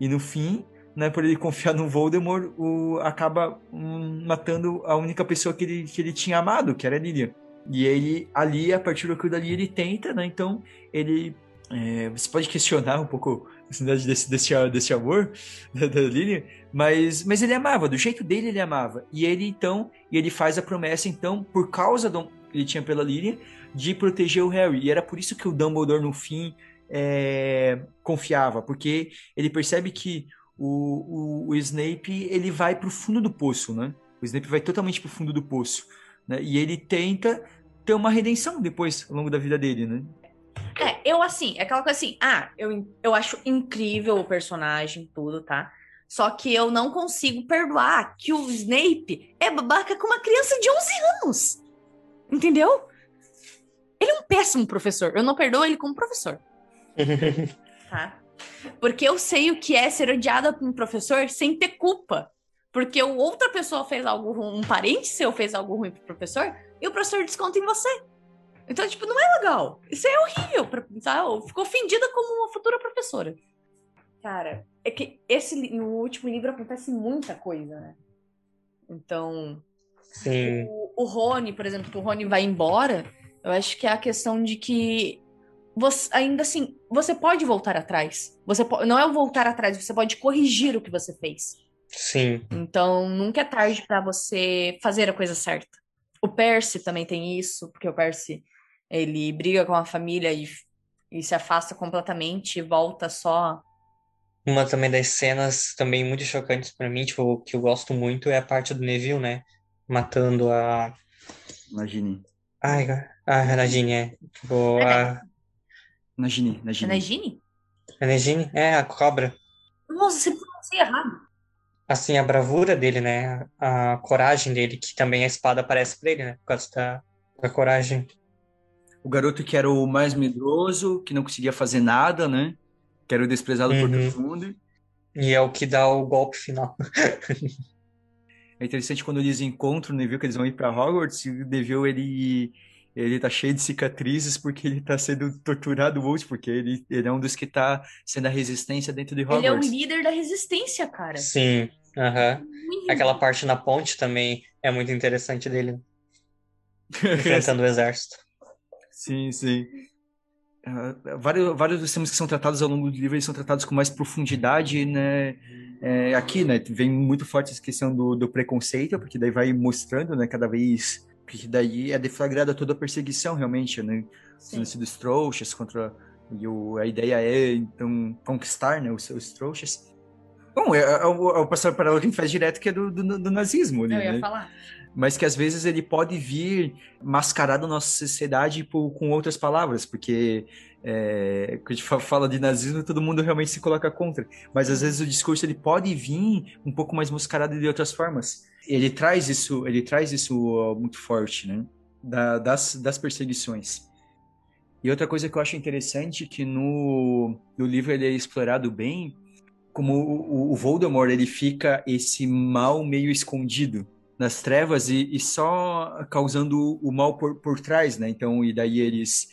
E no fim, né, por ele [laughs] confiar no Voldemort, o, acaba um, matando a única pessoa que ele, que ele tinha amado, que era a Lilian. E ele, ali, a partir que dali, ele tenta, né? Então, ele. É, você pode questionar um pouco a necessidade desse, desse, desse amor [laughs] da, da Lilian, mas, mas ele amava, do jeito dele ele amava. E ele, então, e ele faz a promessa, então, por causa do que ele tinha pela Lilian, de proteger o Harry. E era por isso que o Dumbledore, no fim, é, confiava, porque ele percebe que o, o, o Snape ele vai para o fundo do poço, né? O Snape vai totalmente para o fundo do poço, né? E ele tenta ter uma redenção depois, ao longo da vida dele, né? É, eu assim, é aquela coisa assim, ah, eu, eu acho incrível o personagem, tudo, tá? Só que eu não consigo perdoar que o Snape é babaca com uma criança de 11 anos. Entendeu? Ele é um péssimo professor. Eu não perdoo ele como professor. [laughs] tá? Porque eu sei o que é ser odiada por um professor sem ter culpa. Porque outra pessoa fez algo ruim, um parente seu fez algo ruim pro professor, e o professor desconta em você. Então, tipo, não é legal. Isso é horrível pra pensar. Ficou ofendida como uma futura professora. Cara, é que esse no último livro acontece muita coisa, né? Então. Sim. O, o Rony, por exemplo, que o Rony vai embora, eu acho que é a questão de que você, ainda assim, você pode voltar atrás. Você po não é o voltar atrás, você pode corrigir o que você fez. Sim. Então, nunca é tarde para você fazer a coisa certa. O Percy também tem isso, porque o Percy, ele briga com a família e, e se afasta completamente e volta só Uma também das cenas também muito chocantes para mim, tipo, que eu gosto muito é a parte do Neville, né? Matando a. Nagini. Ai, a Nagini, é. Tipo, a. Nagini, Nagini. É Nagini? Nagini? É, a cobra. Nossa, você pronuncia errado. Assim, a bravura dele, né? A coragem dele, que também a espada aparece pra ele, né? Por causa da, da coragem. O garoto que era o mais medroso, que não conseguia fazer nada, né? Que era o desprezado por Uhum. todo mundo. E é o que dá o golpe final. [laughs] É interessante quando eles encontram o Neville, que eles vão ir pra Hogwarts, e o Neville, ele, ele tá cheio de cicatrizes porque ele tá sendo torturado hoje, porque ele, ele é um dos que tá sendo a resistência dentro de Ele é o Hogwarts. líder da resistência, cara. Sim, aham. Muito. Aquela parte na ponte também é muito interessante dele, [laughs] enfrentando o exército. Sim, sim. Ah, vários, vários dos temas que são tratados ao longo do livro, eles são tratados com mais profundidade, né? É, aqui, né, vem muito forte essa questão do, do preconceito, porque daí vai mostrando, né, cada vez, porque daí é deflagrada toda a perseguição, realmente, né? Sim. lance dos trouxas contra e o, a ideia é então conquistar né os seus trouxas bom é, é, o, é o passar paralelo que a gente faz direto que é do, do, do nazismo ali, Eu ia né? falar. mas que às vezes ele pode vir mascarado na nossa sociedade por, com outras palavras porque é, quando a gente fa- fala de nazismo todo mundo realmente se coloca contra mas às vezes o discurso ele pode vir um pouco mais mascarado de outras formas ele traz isso ele traz isso ó, muito forte né da- das, das perseguições e outra coisa que eu acho interessante que no, no livro ele é explorado bem, como o, o Voldemort ele fica esse mal meio escondido nas trevas e, e só causando o mal por, por trás, né? Então, e daí eles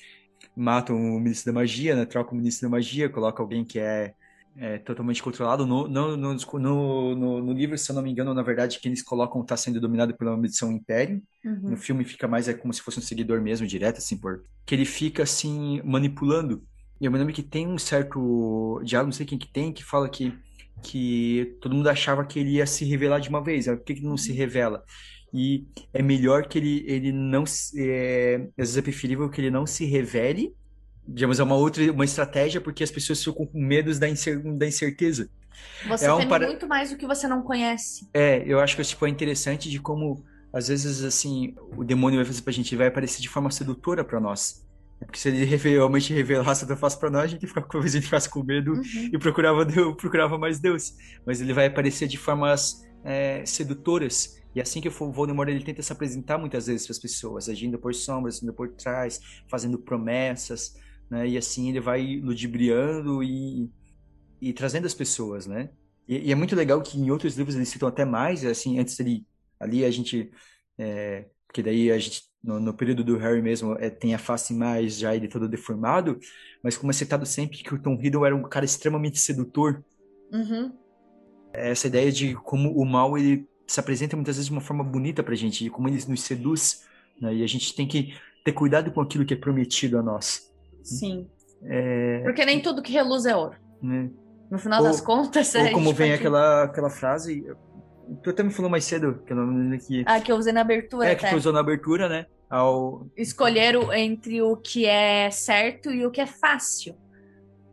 matam o ministro da magia, né? Trocam o ministro da magia, colocam alguém que é, é totalmente controlado. No, no, no, no, no- livro, se eu não me engano, na verdade, quem eles colocam está sendo dominado pela maldição Império. Uhum. No filme fica mais é como se fosse um seguidor mesmo, direto, assim, por... Que ele fica, assim, manipulando. E eu me lembro que tem um certo diálogo, não sei quem que tem, que fala que, que todo mundo achava que ele ia se revelar de uma vez. Por que, que não se revela? E é melhor que ele, ele não... se- É... Às vezes é preferível que ele não se revele. Digamos, é uma outra uma estratégia, porque as pessoas ficam com medo da, incer... da incerteza. Você É um para- muito mais do que você não conhece. É, eu acho que tipo, é interessante de como, às vezes, assim, o demônio vai fazer pra gente, vai aparecer de forma sedutora pra nós. Porque se ele [laughs] realmente revelasse tão fácil pra nós, a gente ficava, a gente ficasse com medo Uhum. e procurava, Deus, [laughs] procurava mais Deus. Mas ele vai aparecer de formas é, sedutoras. E assim que o Voldemort ele tenta se apresentar muitas vezes para as pessoas, agindo por sombras, agindo por trás, fazendo promessas, né? E assim ele vai ludibriando e, e trazendo as pessoas, né? E, e é muito legal que em outros livros eles citam até mais, assim, antes dele, ali a gente, é, porque daí a gente, no, no período do Harry mesmo, é, tem a face mais já ele todo deformado, mas como é citado sempre que o Tom Riddle era um cara extremamente sedutor, Uhum. essa ideia de como o mal ele se apresenta muitas vezes de uma forma bonita pra gente, de como ele nos seduz, né? E a gente tem que ter cuidado com aquilo que é prometido a nós, Sim. é, Porque nem tudo que reluz é ouro. né? No final Ou- das contas, a Ou como vem pode- aquela, aquela frase, tu até me falou mais cedo, que eu não me lembro aqui, Ah, que eu usei na abertura é que até. tu usou na abertura, né? Ao, Escolher o- entre o que é certo e o que é fácil,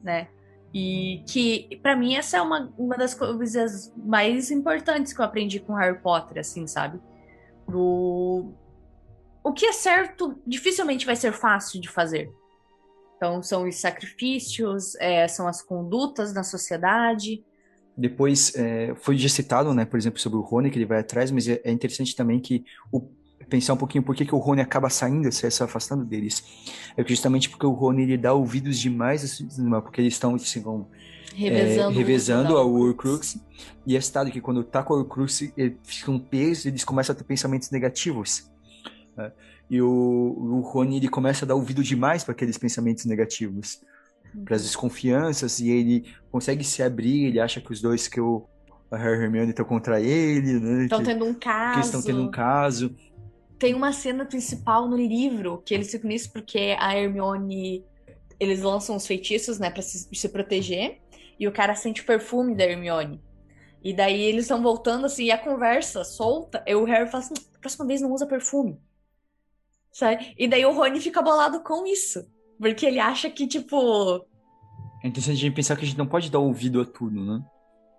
né? E que, pra mim, essa é uma, uma das coisas mais importantes que eu aprendi com Harry Potter, assim, sabe? Do... O que é certo dificilmente vai ser fácil de fazer. Então, são os sacrifícios, é, são as condutas na sociedade. Depois, é, foi já citado, né, por exemplo, sobre o Rony, que ele vai atrás, mas é, é interessante também que o, pensar um pouquinho por que, que o Rony acaba saindo, se, se afastando deles. É justamente porque o Rony ele dá ouvidos demais, assim, porque eles estão assim, vão, é, Revezando, revezando ao Horcrux. E é citado que quando tá com o Horcrux, ele fica um peso e eles começam a ter pensamentos negativos. né? E o, o Rony ele começa a dar ouvido demais para aqueles pensamentos negativos, para as desconfianças, e ele consegue se abrir, ele acha que os dois que o a Harry e a Hermione estão contra ele, né? Estão que, tendo um que caso. eles estão tendo um caso. Tem uma cena principal no livro que eles ficam nisso porque a Hermione. Eles lançam os feitiços, né, pra se, se proteger. E o cara sente o perfume da Hermione. E daí eles estão voltando assim, e a conversa solta. E o Harry fala assim: próxima vez não usa perfume. Sabe? E daí o Rony fica bolado com isso. Porque ele acha que, tipo. é interessante a gente pensar que a gente não pode dar ouvido a tudo, né?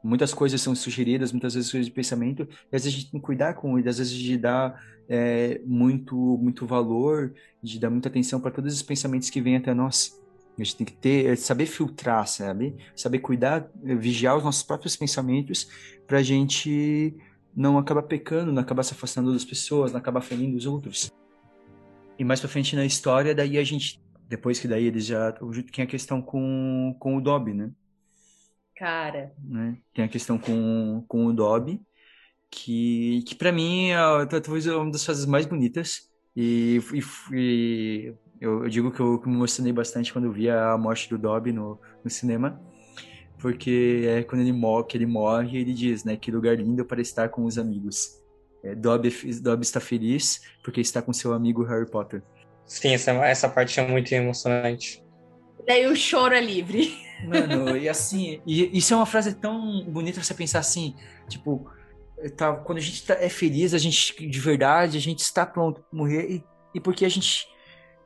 Muitas coisas são sugeridas, muitas vezes coisas de pensamento, e às vezes a gente tem que cuidar com ele, às vezes a gente dá é, muito, muito valor, de dar muita atenção para todos os pensamentos que vêm até nós. A gente tem que ter, é, saber filtrar, sabe? Saber cuidar, é, vigiar os nossos próprios pensamentos para a gente não acabar pecando, não acabar se afastando das pessoas, não acabar ferindo os outros. E mais para frente na história, daí a gente, depois que daí eles já, tem a questão com, com o Dobby, né? Cara. Né? Tem a questão com, com o Dobby, que, que para mim é talvez é uma das fases mais bonitas. E, e, e eu, eu, digo que eu, que me emocionei bastante quando eu vi a morte do Dobby no, no cinema. Porque é quando ele morre, que ele morre, ele diz, né? Que lugar lindo para estar com os amigos. É, Dobby, Dobby está feliz porque está com seu amigo Harry Potter. Sim, essa, essa parte é muito emocionante. Daí o choro é livre. Mano, [laughs] e assim, e, isso é uma frase tão bonita você pensar assim, tipo, tá, quando a gente tá, é feliz, a gente de verdade, a gente está pronto para morrer e, e porque a gente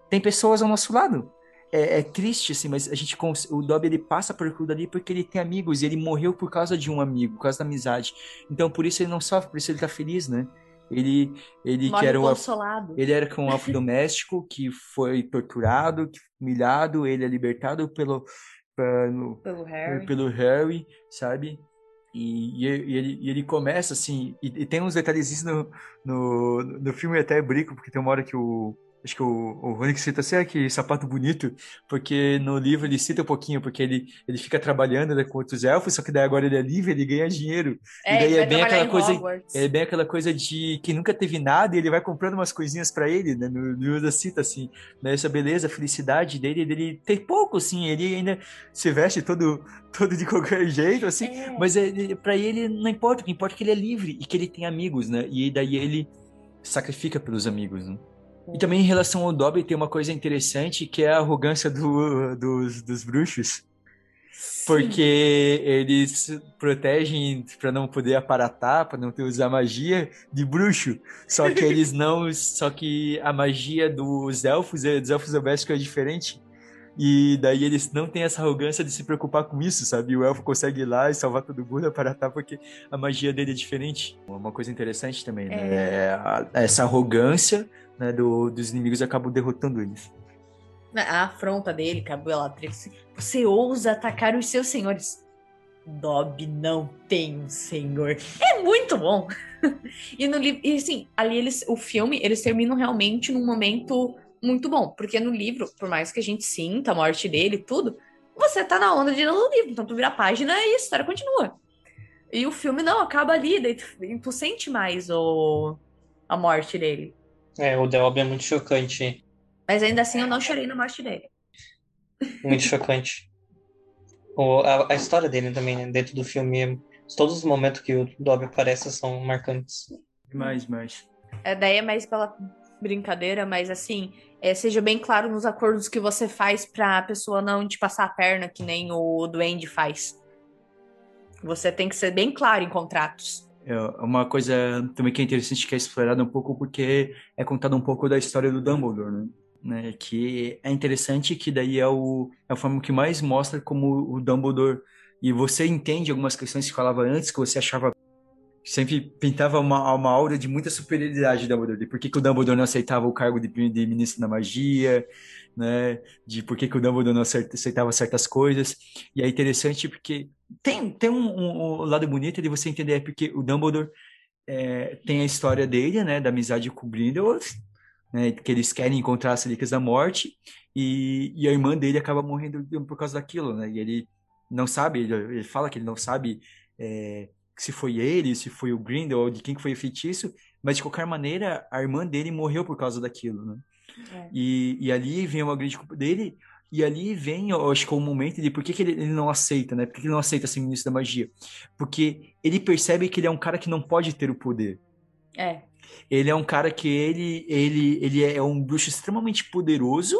tem pessoas ao nosso lado. É, é, triste, assim, mas a gente o Dobby ele passa por tudo ali porque ele tem amigos e ele morreu por causa de um amigo, por causa da amizade. Então por isso ele não sofre, por isso ele tá feliz, né? Ele, ele Morre que era um, consolado. ele era com um [laughs] elfo doméstico que foi torturado, humilhado, ele é libertado pelo pelo, pelo Harry, pelo Harry sabe? E, e, ele, e ele começa assim, e, e tem uns detalhes no, no, no filme até brinco, porque tem uma hora que o, Acho que o, o Ronick cita assim, ah, que sapato bonito, porque no livro ele cita um pouquinho, porque ele, ele fica trabalhando né, com outros elfos, só que daí agora ele é livre, ele ganha dinheiro. É, e daí é bem aquela coisa. Hogwarts. É bem aquela coisa de que nunca teve nada e ele vai comprando umas coisinhas para ele, né? No livro cita, assim, né, essa beleza, a felicidade dele, dele ter pouco, assim, ele ainda se veste todo, todo de qualquer jeito, assim, É. mas é, para ele não importa, o que importa é que ele é livre e que ele tem amigos, né? E daí ele sacrifica pelos amigos, né? E também em relação ao Dobby tem uma coisa interessante que é a arrogância do, dos, dos bruxos. Porque eles protegem para não poder aparatar, para não ter usar magia de bruxo. Só que eles [laughs] não. Só que a magia dos elfos, dos elfos domésticos é diferente. E daí eles não têm essa arrogância de se preocupar com isso, sabe? O elfo consegue ir lá e salvar todo mundo, [laughs] aparatar, porque a magia dele é diferente. Uma coisa interessante também, né? É. a- essa arrogância né, do- dos inimigos acabam derrotando eles. A afronta dele, Bellatrix. Você ousa atacar os seus senhores. Dobby não tem um senhor. É muito bom. [laughs] e no e assim, ali eles, o filme, eles terminam realmente num momento muito bom, porque no livro, por mais que a gente sinta a morte dele e tudo, você tá na onda de ir no livro, então tu vira a página e a história continua. E o filme não, acaba ali, daí tu, tu sente mais o, a morte dele. É, o Dobby é muito chocante. Mas ainda assim eu não chorei na morte dele. Muito chocante. O, a, a história dele também, né? Dentro do filme, todos os momentos que o Dobby aparece são marcantes. Mais, mais. É, daí é mais pela brincadeira, mas assim, é, seja bem claro nos acordos que você faz pra pessoa não te passar a perna, que nem o Duende faz. Você tem que ser bem claro em contratos. É uma coisa também que é interessante que é explorada um pouco porque é contada um pouco da história do Dumbledore, né? Né, Que é interessante que daí é, o, é a forma que mais mostra como o Dumbledore e você entende algumas questões que falava antes que você achava sempre pintava uma, uma aura de muita superioridade do Dumbledore. De por que, que o Dumbledore não aceitava o cargo de, de ministro da magia, né? De por que, que o Dumbledore não aceitava certas coisas. E é interessante porque tem, tem um, um- lado bonito de você entender, é porque o Dumbledore é, tem a história dele, né? Da amizade com o Grindelwald, né? Que eles querem encontrar as Relíquias da Morte e, e a irmã dele acaba morrendo por causa daquilo, né? E ele não sabe, ele, ele fala que ele não sabe é, se foi ele, se foi o Grindelwald, de quem que foi o feitiço, mas de qualquer maneira, a irmã dele morreu por causa daquilo, né? É. E, e ali vem uma grande culpa dele, e ali vem, eu acho que é o momento de por que, que ele, ele não aceita, né? Por que, que ele não aceita ser ministro da magia? Porque ele percebe que ele é um cara que não pode ter o poder. É. Ele é um cara que ele, ele, ele é um bruxo extremamente poderoso,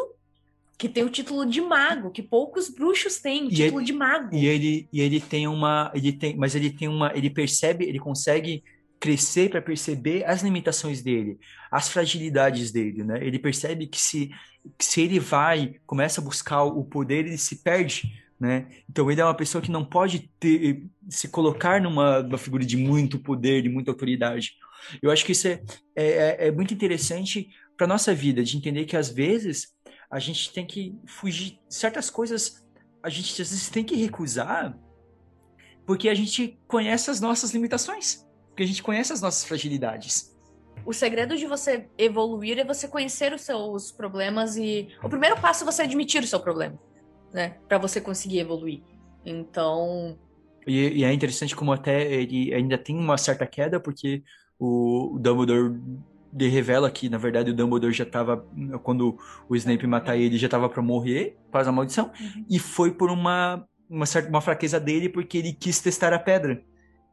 Que tem o título de mago, que poucos bruxos têm, o título de mago. E ele, e ele tem uma, ele tem, mas ele tem uma, ele percebe, ele consegue crescer para perceber as limitações dele, as fragilidades dele, né? Ele percebe que se, se ele vai, começa a buscar o poder, ele se perde né? Então ele é uma pessoa que não pode ter, se colocar numa, numa figura de muito poder, de muita autoridade. Eu acho que isso é, é, é, é muito interessante para nossa vida, de entender que às vezes a gente tem que fugir certas coisas, a gente às vezes tem que recusar porque a gente conhece as nossas limitações, porque a gente conhece as nossas fragilidades. O segredo de você evoluir é você conhecer os seus problemas e o primeiro passo é você admitir o seu problema, né, para você conseguir evoluir. Então, e, e, é interessante como até ele ainda tem uma certa queda, porque o Dumbledore revela que, na verdade, o Dumbledore já estava, quando o Snape matar ele, já estava para morrer, quase a maldição, uhum. e foi por uma, uma certa uma fraqueza dele, porque ele quis testar a pedra.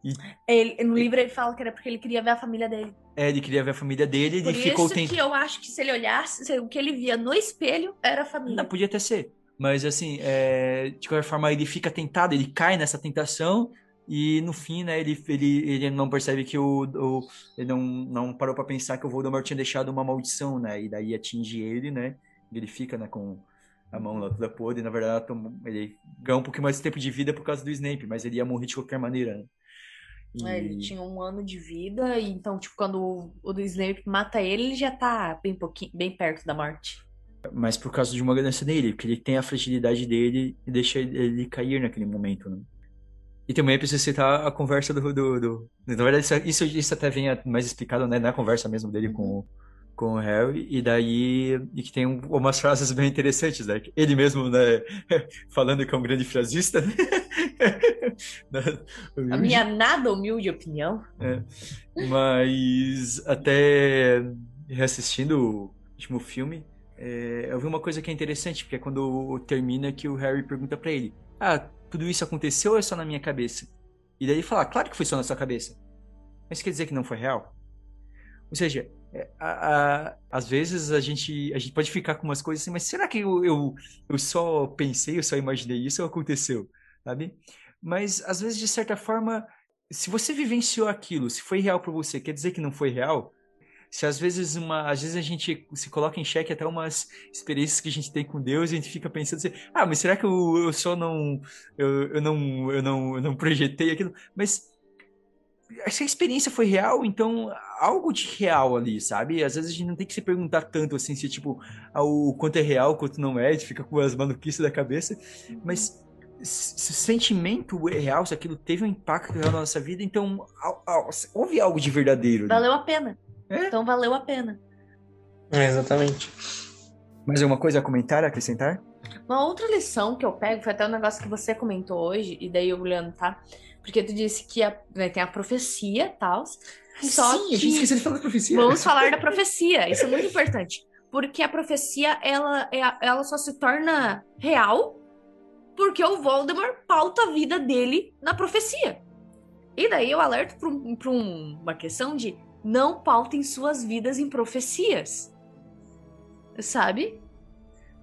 E... Ele, no livro ele fala que era porque ele queria ver a família dele. É, ele queria ver a família dele, ele Por ficou isso que eu acho que se ele olhasse, o que ele via no espelho era a família. Não, podia até ser. Mas assim, é... de qualquer forma, ele fica tentado, ele cai nessa tentação, e no fim, né, ele, ele, ele não percebe que o, o ele não, não parou para pensar que o Voldemort tinha deixado uma maldição, né? E daí atinge ele, né? Ele fica, né, com a mão lá toda podre. E, na verdade, ele ganha um pouquinho mais de tempo de vida por causa do Snape, mas ele ia morrer de qualquer maneira. Né? E... É, ele tinha um ano de vida, e então, tipo, quando o, o Snape mata ele, ele já tá bem, pouquinho, bem perto da morte. Mas por causa de uma ganância dele, porque ele tem a fragilidade dele e deixa ele cair naquele momento, né? E também preciso citar a conversa do. do, do... Na verdade, isso, isso até vem mais explicado né, na conversa mesmo dele com, uhum. Com o Harry. E daí. E que tem umas frases bem interessantes, né? Ele mesmo, né? [laughs] Falando que é um grande frasista. [laughs] Né? a minha nada humilde opinião. É. Mas até reassistindo o último filme, é, eu vi uma coisa que é interessante, porque é quando termina que o Harry pergunta para ele: Ah, tudo isso aconteceu ou é só na minha cabeça? E daí ele fala, claro que foi só na sua cabeça. Mas quer dizer que não foi real? Ou seja, a, a, às vezes a gente, a gente pode ficar com umas coisas assim, mas será que eu, eu, eu só pensei, eu só imaginei isso ou aconteceu? Sabe? Mas às vezes, de certa forma, se você vivenciou aquilo, se foi real para você, quer dizer que não foi real? se às vezes uma às vezes a gente se coloca em xeque até umas experiências que a gente tem com Deus e a gente fica pensando assim, ah, mas será que eu, eu só não eu, eu não eu não eu não projetei aquilo? Mas essa experiência foi real, então algo de real ali, sabe? Às vezes a gente não tem que se perguntar tanto assim se tipo o quanto é real, quanto não é, a gente fica com as maluquices da cabeça, mas se o sentimento é real, se aquilo teve um impacto real na nossa vida, então houve algo de verdadeiro. Valeu a pena. É? Então valeu a pena. É, exatamente. Mais alguma coisa a comentar, a acrescentar? Uma outra lição que eu pego foi até um negócio que você comentou hoje, e daí eu olhando, tá? Porque tu disse que a, né, tem a profecia e tal. Só Sim, que... a gente esqueceu de falar da profecia. Vamos falar da profecia, isso é muito importante. Porque a profecia, ela, é ela só se torna real porque o Voldemort pauta a vida dele na profecia. E daí eu alerto para um, uma questão de não pautem suas vidas em profecias. Sabe?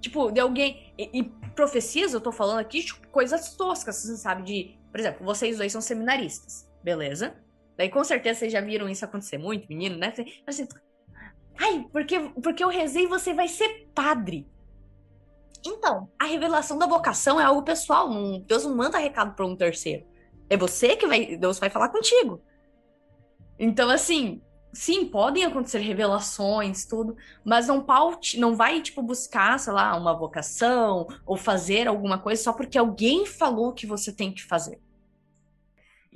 Tipo, de alguém. E, e profecias, eu tô falando aqui, tipo, coisas toscas, sabe? De. Por exemplo, vocês dois são seminaristas, beleza? Daí com certeza vocês já viram isso acontecer muito, menino, né? Assim, ai, porque, porque eu rezei você vai ser padre. Então, a revelação da vocação é algo pessoal. Deus não manda recado para um terceiro. É você que vai. Deus vai falar contigo. Então, assim, sim, podem acontecer revelações, tudo, mas não paute, não vai tipo buscar, sei lá, uma vocação ou fazer alguma coisa só porque alguém falou que você tem que fazer.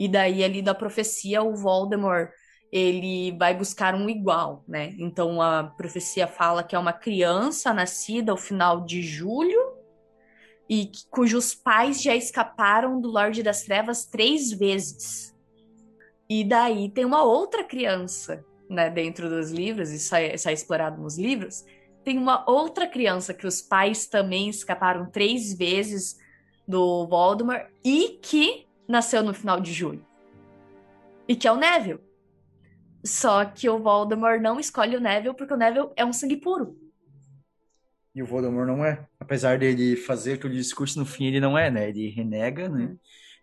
E daí ali da profecia o Voldemort ele vai buscar um igual, né? Então a profecia fala que é uma criança nascida ao final de julho e cujos pais já escaparam do Lorde das Trevas três vezes. E daí tem uma outra criança, né, dentro dos livros, isso é, isso é explorado nos livros. Tem uma outra criança que os pais também escaparam três vezes do Voldemort e que nasceu no final de julho. E que é o Neville. Só que o Voldemort não escolhe o Neville porque o Neville é um sangue puro. E o Voldemort não é. Apesar dele fazer o discurso, no fim ele não é, né? Ele renega, né? Hum.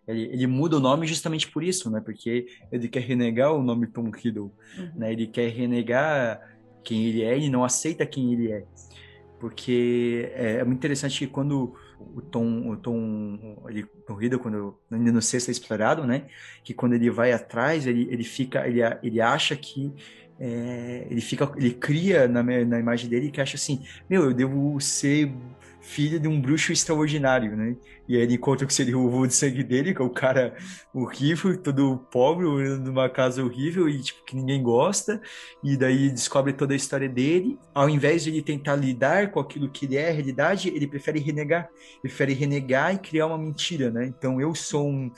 Ele, ele muda o nome justamente por isso, né? Porque ele quer renegar o nome Tom Riddle, uhum. né? Ele quer renegar quem ele é e não aceita quem ele é. porque é, é muito interessante que quando o Tom, o Tom, ele, Tom quando ainda no sexto é explorado, né, que quando ele vai atrás, ele, ele fica, ele, ele acha que é, ele fica, ele cria na, na imagem dele que acha assim, meu, eu devo ser filho de um bruxo extraordinário, né? E aí ele encontra que seria o avô de sangue dele, que é o cara horrível, todo pobre, numa casa horrível e tipo que ninguém gosta. E daí descobre toda a história dele. Ao invés de ele tentar lidar com aquilo que ele é, a realidade, ele prefere renegar. Prefere renegar e criar uma mentira, né? Então eu sou um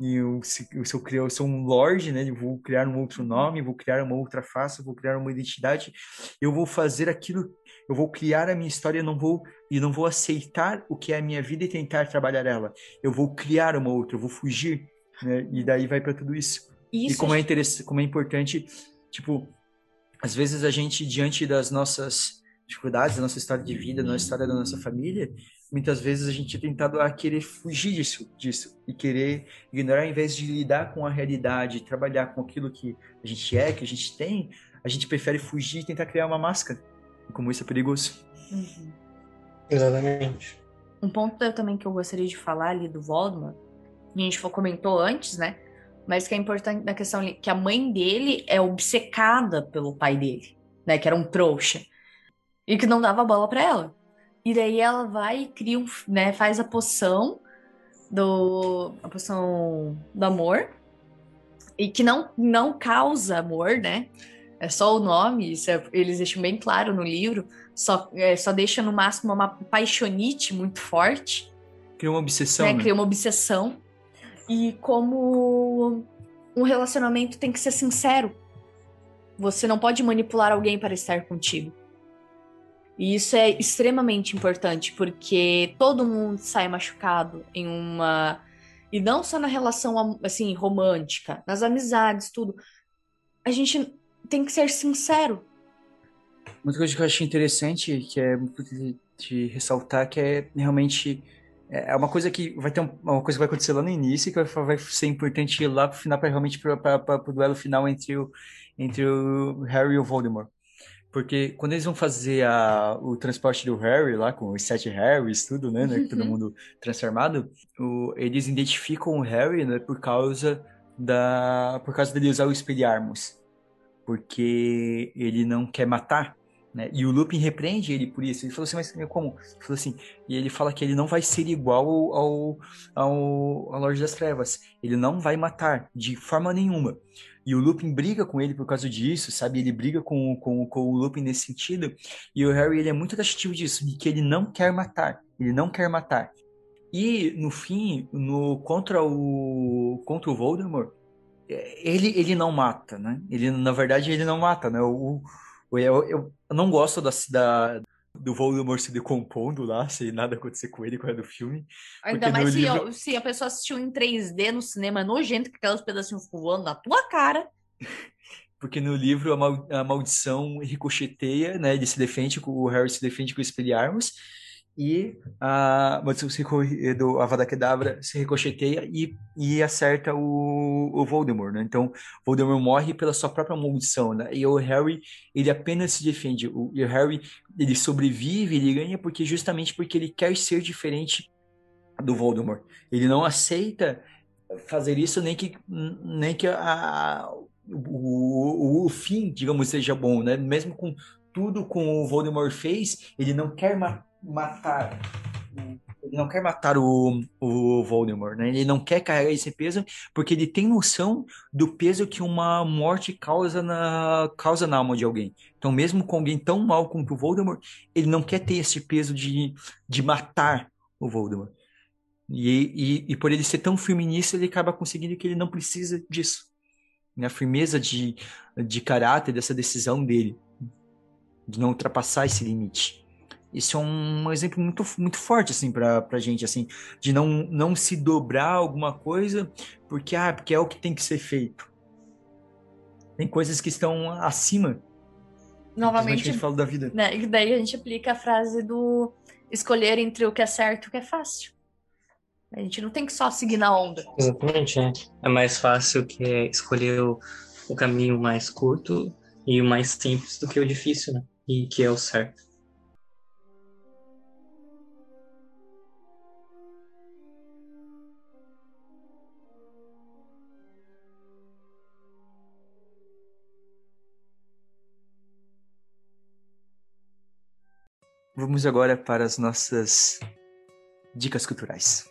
e eu, se, se eu, criar, eu sou um lord, né? Eu vou criar um outro nome, vou criar uma outra face, vou criar uma identidade. Eu vou fazer aquilo eu vou criar a minha história, não vou e não vou aceitar o que é a minha vida e tentar trabalhar ela. Eu vou criar uma outra, eu vou fugir, né? E daí vai para tudo isso. isso. E como é interessante, como é importante, tipo, às vezes a gente diante das nossas dificuldades, da nossa história de vida, da nossa história da nossa família, muitas vezes a gente é tentado a querer fugir disso, disso e querer ignorar, ao invés de lidar com a realidade, trabalhar com aquilo que a gente é, que a gente tem, a gente prefere fugir e tentar criar uma máscara como isso é perigoso. Uhum. Exatamente. Um ponto também que eu gostaria de falar ali do Voldemort, a gente comentou antes, né? Mas que é importante na questão ali, que a mãe dele é obcecada pelo pai dele, né? Que era um trouxa. E que não dava bola para ela. E daí ela vai e cria um, né, faz a poção do a poção do amor e que não não causa amor, né? É só o nome, isso é, eles deixam bem claro no livro, só, é, só deixa no máximo uma paixonite muito forte. Cria uma obsessão. Né? né? Cria uma obsessão. E como um relacionamento tem que ser sincero. Você não pode manipular alguém para estar contigo. E isso é extremamente importante, porque todo mundo sai machucado em uma. E não só na relação assim romântica, nas amizades, tudo. A gente tem que ser sincero. Uma coisa que eu achei interessante, que é de, de ressaltar, que é realmente é, é uma coisa que vai ter um, uma coisa que vai acontecer lá no início que vai, vai ser importante ir lá pro final para realmente para o duelo final entre o entre o Harry e o Voldemort. Porque quando eles vão fazer a, o transporte do Harry lá com os sete Harrys tudo né, né todo mundo transformado o, eles identificam o Harry né por causa da por causa dele usar o Expelliarmus porque ele não quer matar, né? E o Lupin repreende ele por isso. Ele falou assim, mas como? Ele falou assim, e ele fala que ele não vai ser igual ao, ao, ao, Lorde das Trevas. Ele não vai matar de forma nenhuma. E o Lupin briga com ele por causa disso, sabe? Ele briga com, com, com o Lupin nesse sentido. E o Harry, ele é muito taxativo disso, de que ele não quer matar. Ele não quer matar. E, no fim, no, contra, o, contra o Voldemort, ele, ele não mata, né? Ele, na verdade, ele não mata, né? O, o eu, eu não gosto da, da, do Voldemort se decompondo lá, sem nada acontecer com ele, com a do filme. Ainda mais se, livro... se, a pessoa assistiu em 3D no cinema nojento, com aqueles pedacinhos voando na tua cara. [laughs] Porque no livro a, mal, a maldição ricocheteia, né? Ele se defende, o Harry se defende com o Expelliarmus e a maldição do Avada Kedavra se ricocheteia e, e acerta o, o Voldemort, né? Então, Voldemort morre pela sua própria maldição, né? E o Harry, ele apenas se defende. O, o Harry, ele sobrevive, ele ganha porque justamente porque ele quer ser diferente do Voldemort. Ele não aceita fazer isso nem que nem que a, o, o, o fim, digamos, seja bom, né? Mesmo com tudo com o Voldemort fez, ele não quer matar matar. Ele não quer matar o, o Voldemort, né? Ele não quer carregar esse peso porque ele tem noção do peso que uma morte causa na, causa na alma de alguém. Então, mesmo com alguém tão mal quanto o Voldemort, ele não quer ter esse peso de, de matar o Voldemort. E, e, e por ele ser tão firme nisso, ele acaba conseguindo que ele não precisa disso. Né? A firmeza de, de caráter dessa decisão dele, de não ultrapassar esse limite. Isso é um exemplo muito, muito forte, assim, pra, pra gente, assim, de não, não se dobrar alguma coisa porque, ah, porque é o que tem que ser feito. Tem coisas que estão acima. Novamente, a gente fala da vida. Né, e daí a gente aplica a frase do escolher entre o que é certo e o que é fácil. A gente não tem que só seguir na onda. Exatamente, é. É mais fácil que escolher o, o caminho mais curto e o mais simples do que o difícil, né? E que é o certo. Vamos agora para as nossas dicas culturais.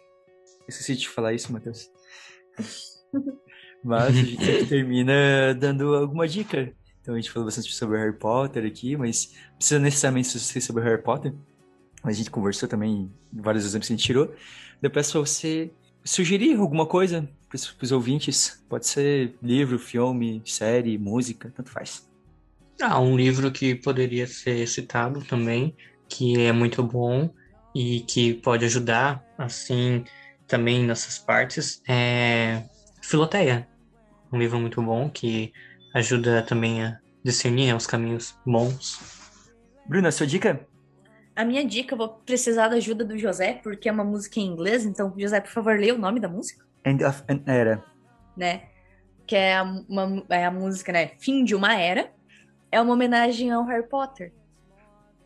Esqueci de falar isso, Matheus. [laughs] Mas a gente termina dando alguma dica. Então a gente falou bastante sobre Harry Potter aqui, mas não precisa necessariamente ser sobre Harry Potter. A gente conversou também vários exemplos que a gente tirou. Depois para você sugerir alguma coisa para os ouvintes. Pode ser livro, filme, série, música, tanto faz. Ah, um livro que poderia ser citado também, que é muito bom e que pode ajudar, assim, também nessas partes, é Filoteia. Um livro muito bom que ajuda também a discernir os caminhos bons. Bruna, sua dica? A minha dica, eu vou precisar da ajuda do José, porque é uma música em inglês, então, José, por favor, lê o nome da música. End of an Era. Né? Que é a, uma, é a música, né? Fim de uma Era. É uma homenagem ao Harry Potter.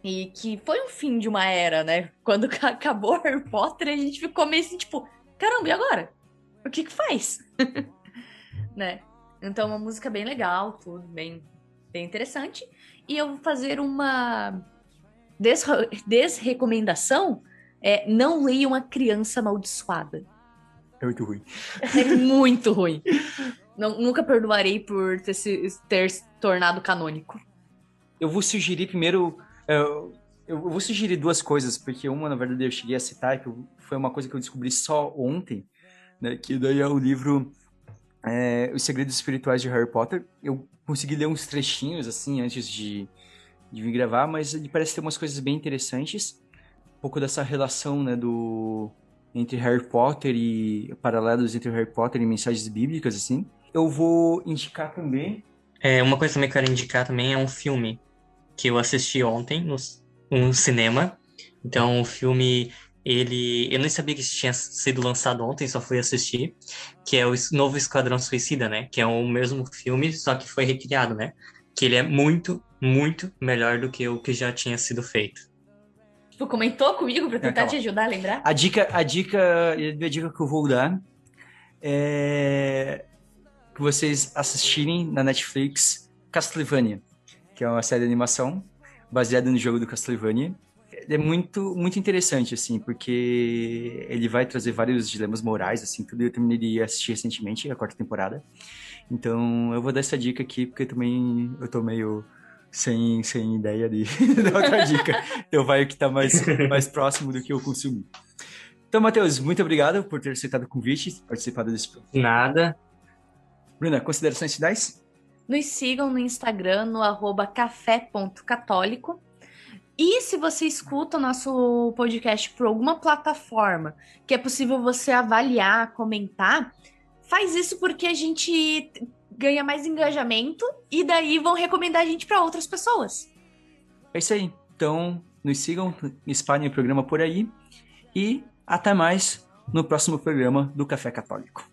E que foi um fim de uma era, né? Quando [laughs] acabou Harry Potter, a gente ficou meio assim, tipo, caramba, e agora? O que que faz? [laughs] né? Então, uma música bem legal, tudo bem, bem interessante. E eu vou fazer uma desre desrecomendação. É, não leia uma criança amaldiçoada. É muito ruim. [laughs] É muito ruim. Não, nunca perdoarei por ter se ter se tornado canônico. Eu vou sugerir primeiro. Eu, eu vou sugerir duas coisas, porque uma, na verdade, eu cheguei a citar, que foi uma coisa que eu descobri só ontem, né? Que daí é o livro é, Os Segredos Espirituais de Harry Potter. Eu consegui ler uns trechinhos, assim, antes de, de vir gravar, mas ele parece ter umas coisas bem interessantes. Um pouco dessa relação, né, do entre Harry Potter e paralelos entre Harry Potter e mensagens bíblicas, assim. Eu vou indicar também. É, uma coisa também que eu quero indicar também é um filme que eu assisti ontem no, no cinema. Então, o filme, ele... Eu nem sabia que tinha sido lançado ontem, só fui assistir. Que é o novo Esquadrão Suicida, né? Que é o mesmo filme, só que foi recriado, né? Que ele é muito, muito melhor do que o que já tinha sido feito. Tu comentou comigo para tentar te ajudar a lembrar? A dica, a dica, a dica que eu vou dar é que vocês assistirem na Netflix Castlevania, que é uma série de animação baseada no jogo do Castlevania. É muito, muito interessante, assim, porque ele vai trazer vários dilemas morais, assim, tudo eu terminei de assistir recentemente, a quarta temporada. Então, eu vou dar essa dica aqui, porque também eu tô meio sem, sem ideia de, [laughs] da outra dica. Então vai o que está mais, mais próximo do que eu consumi. Então, Matheus, muito obrigado por ter aceitado o convite, participado desse programa. Nada. Bruna, considerações finais? Nos sigam no Instagram, no arroba café.católico. E se você escuta o nosso podcast por alguma plataforma que é possível você avaliar, comentar, faz isso porque a gente ganha mais engajamento e daí vão recomendar a gente para outras pessoas. É isso aí. Então, nos sigam, espalhem o programa por aí e até mais no próximo programa do Café Católico.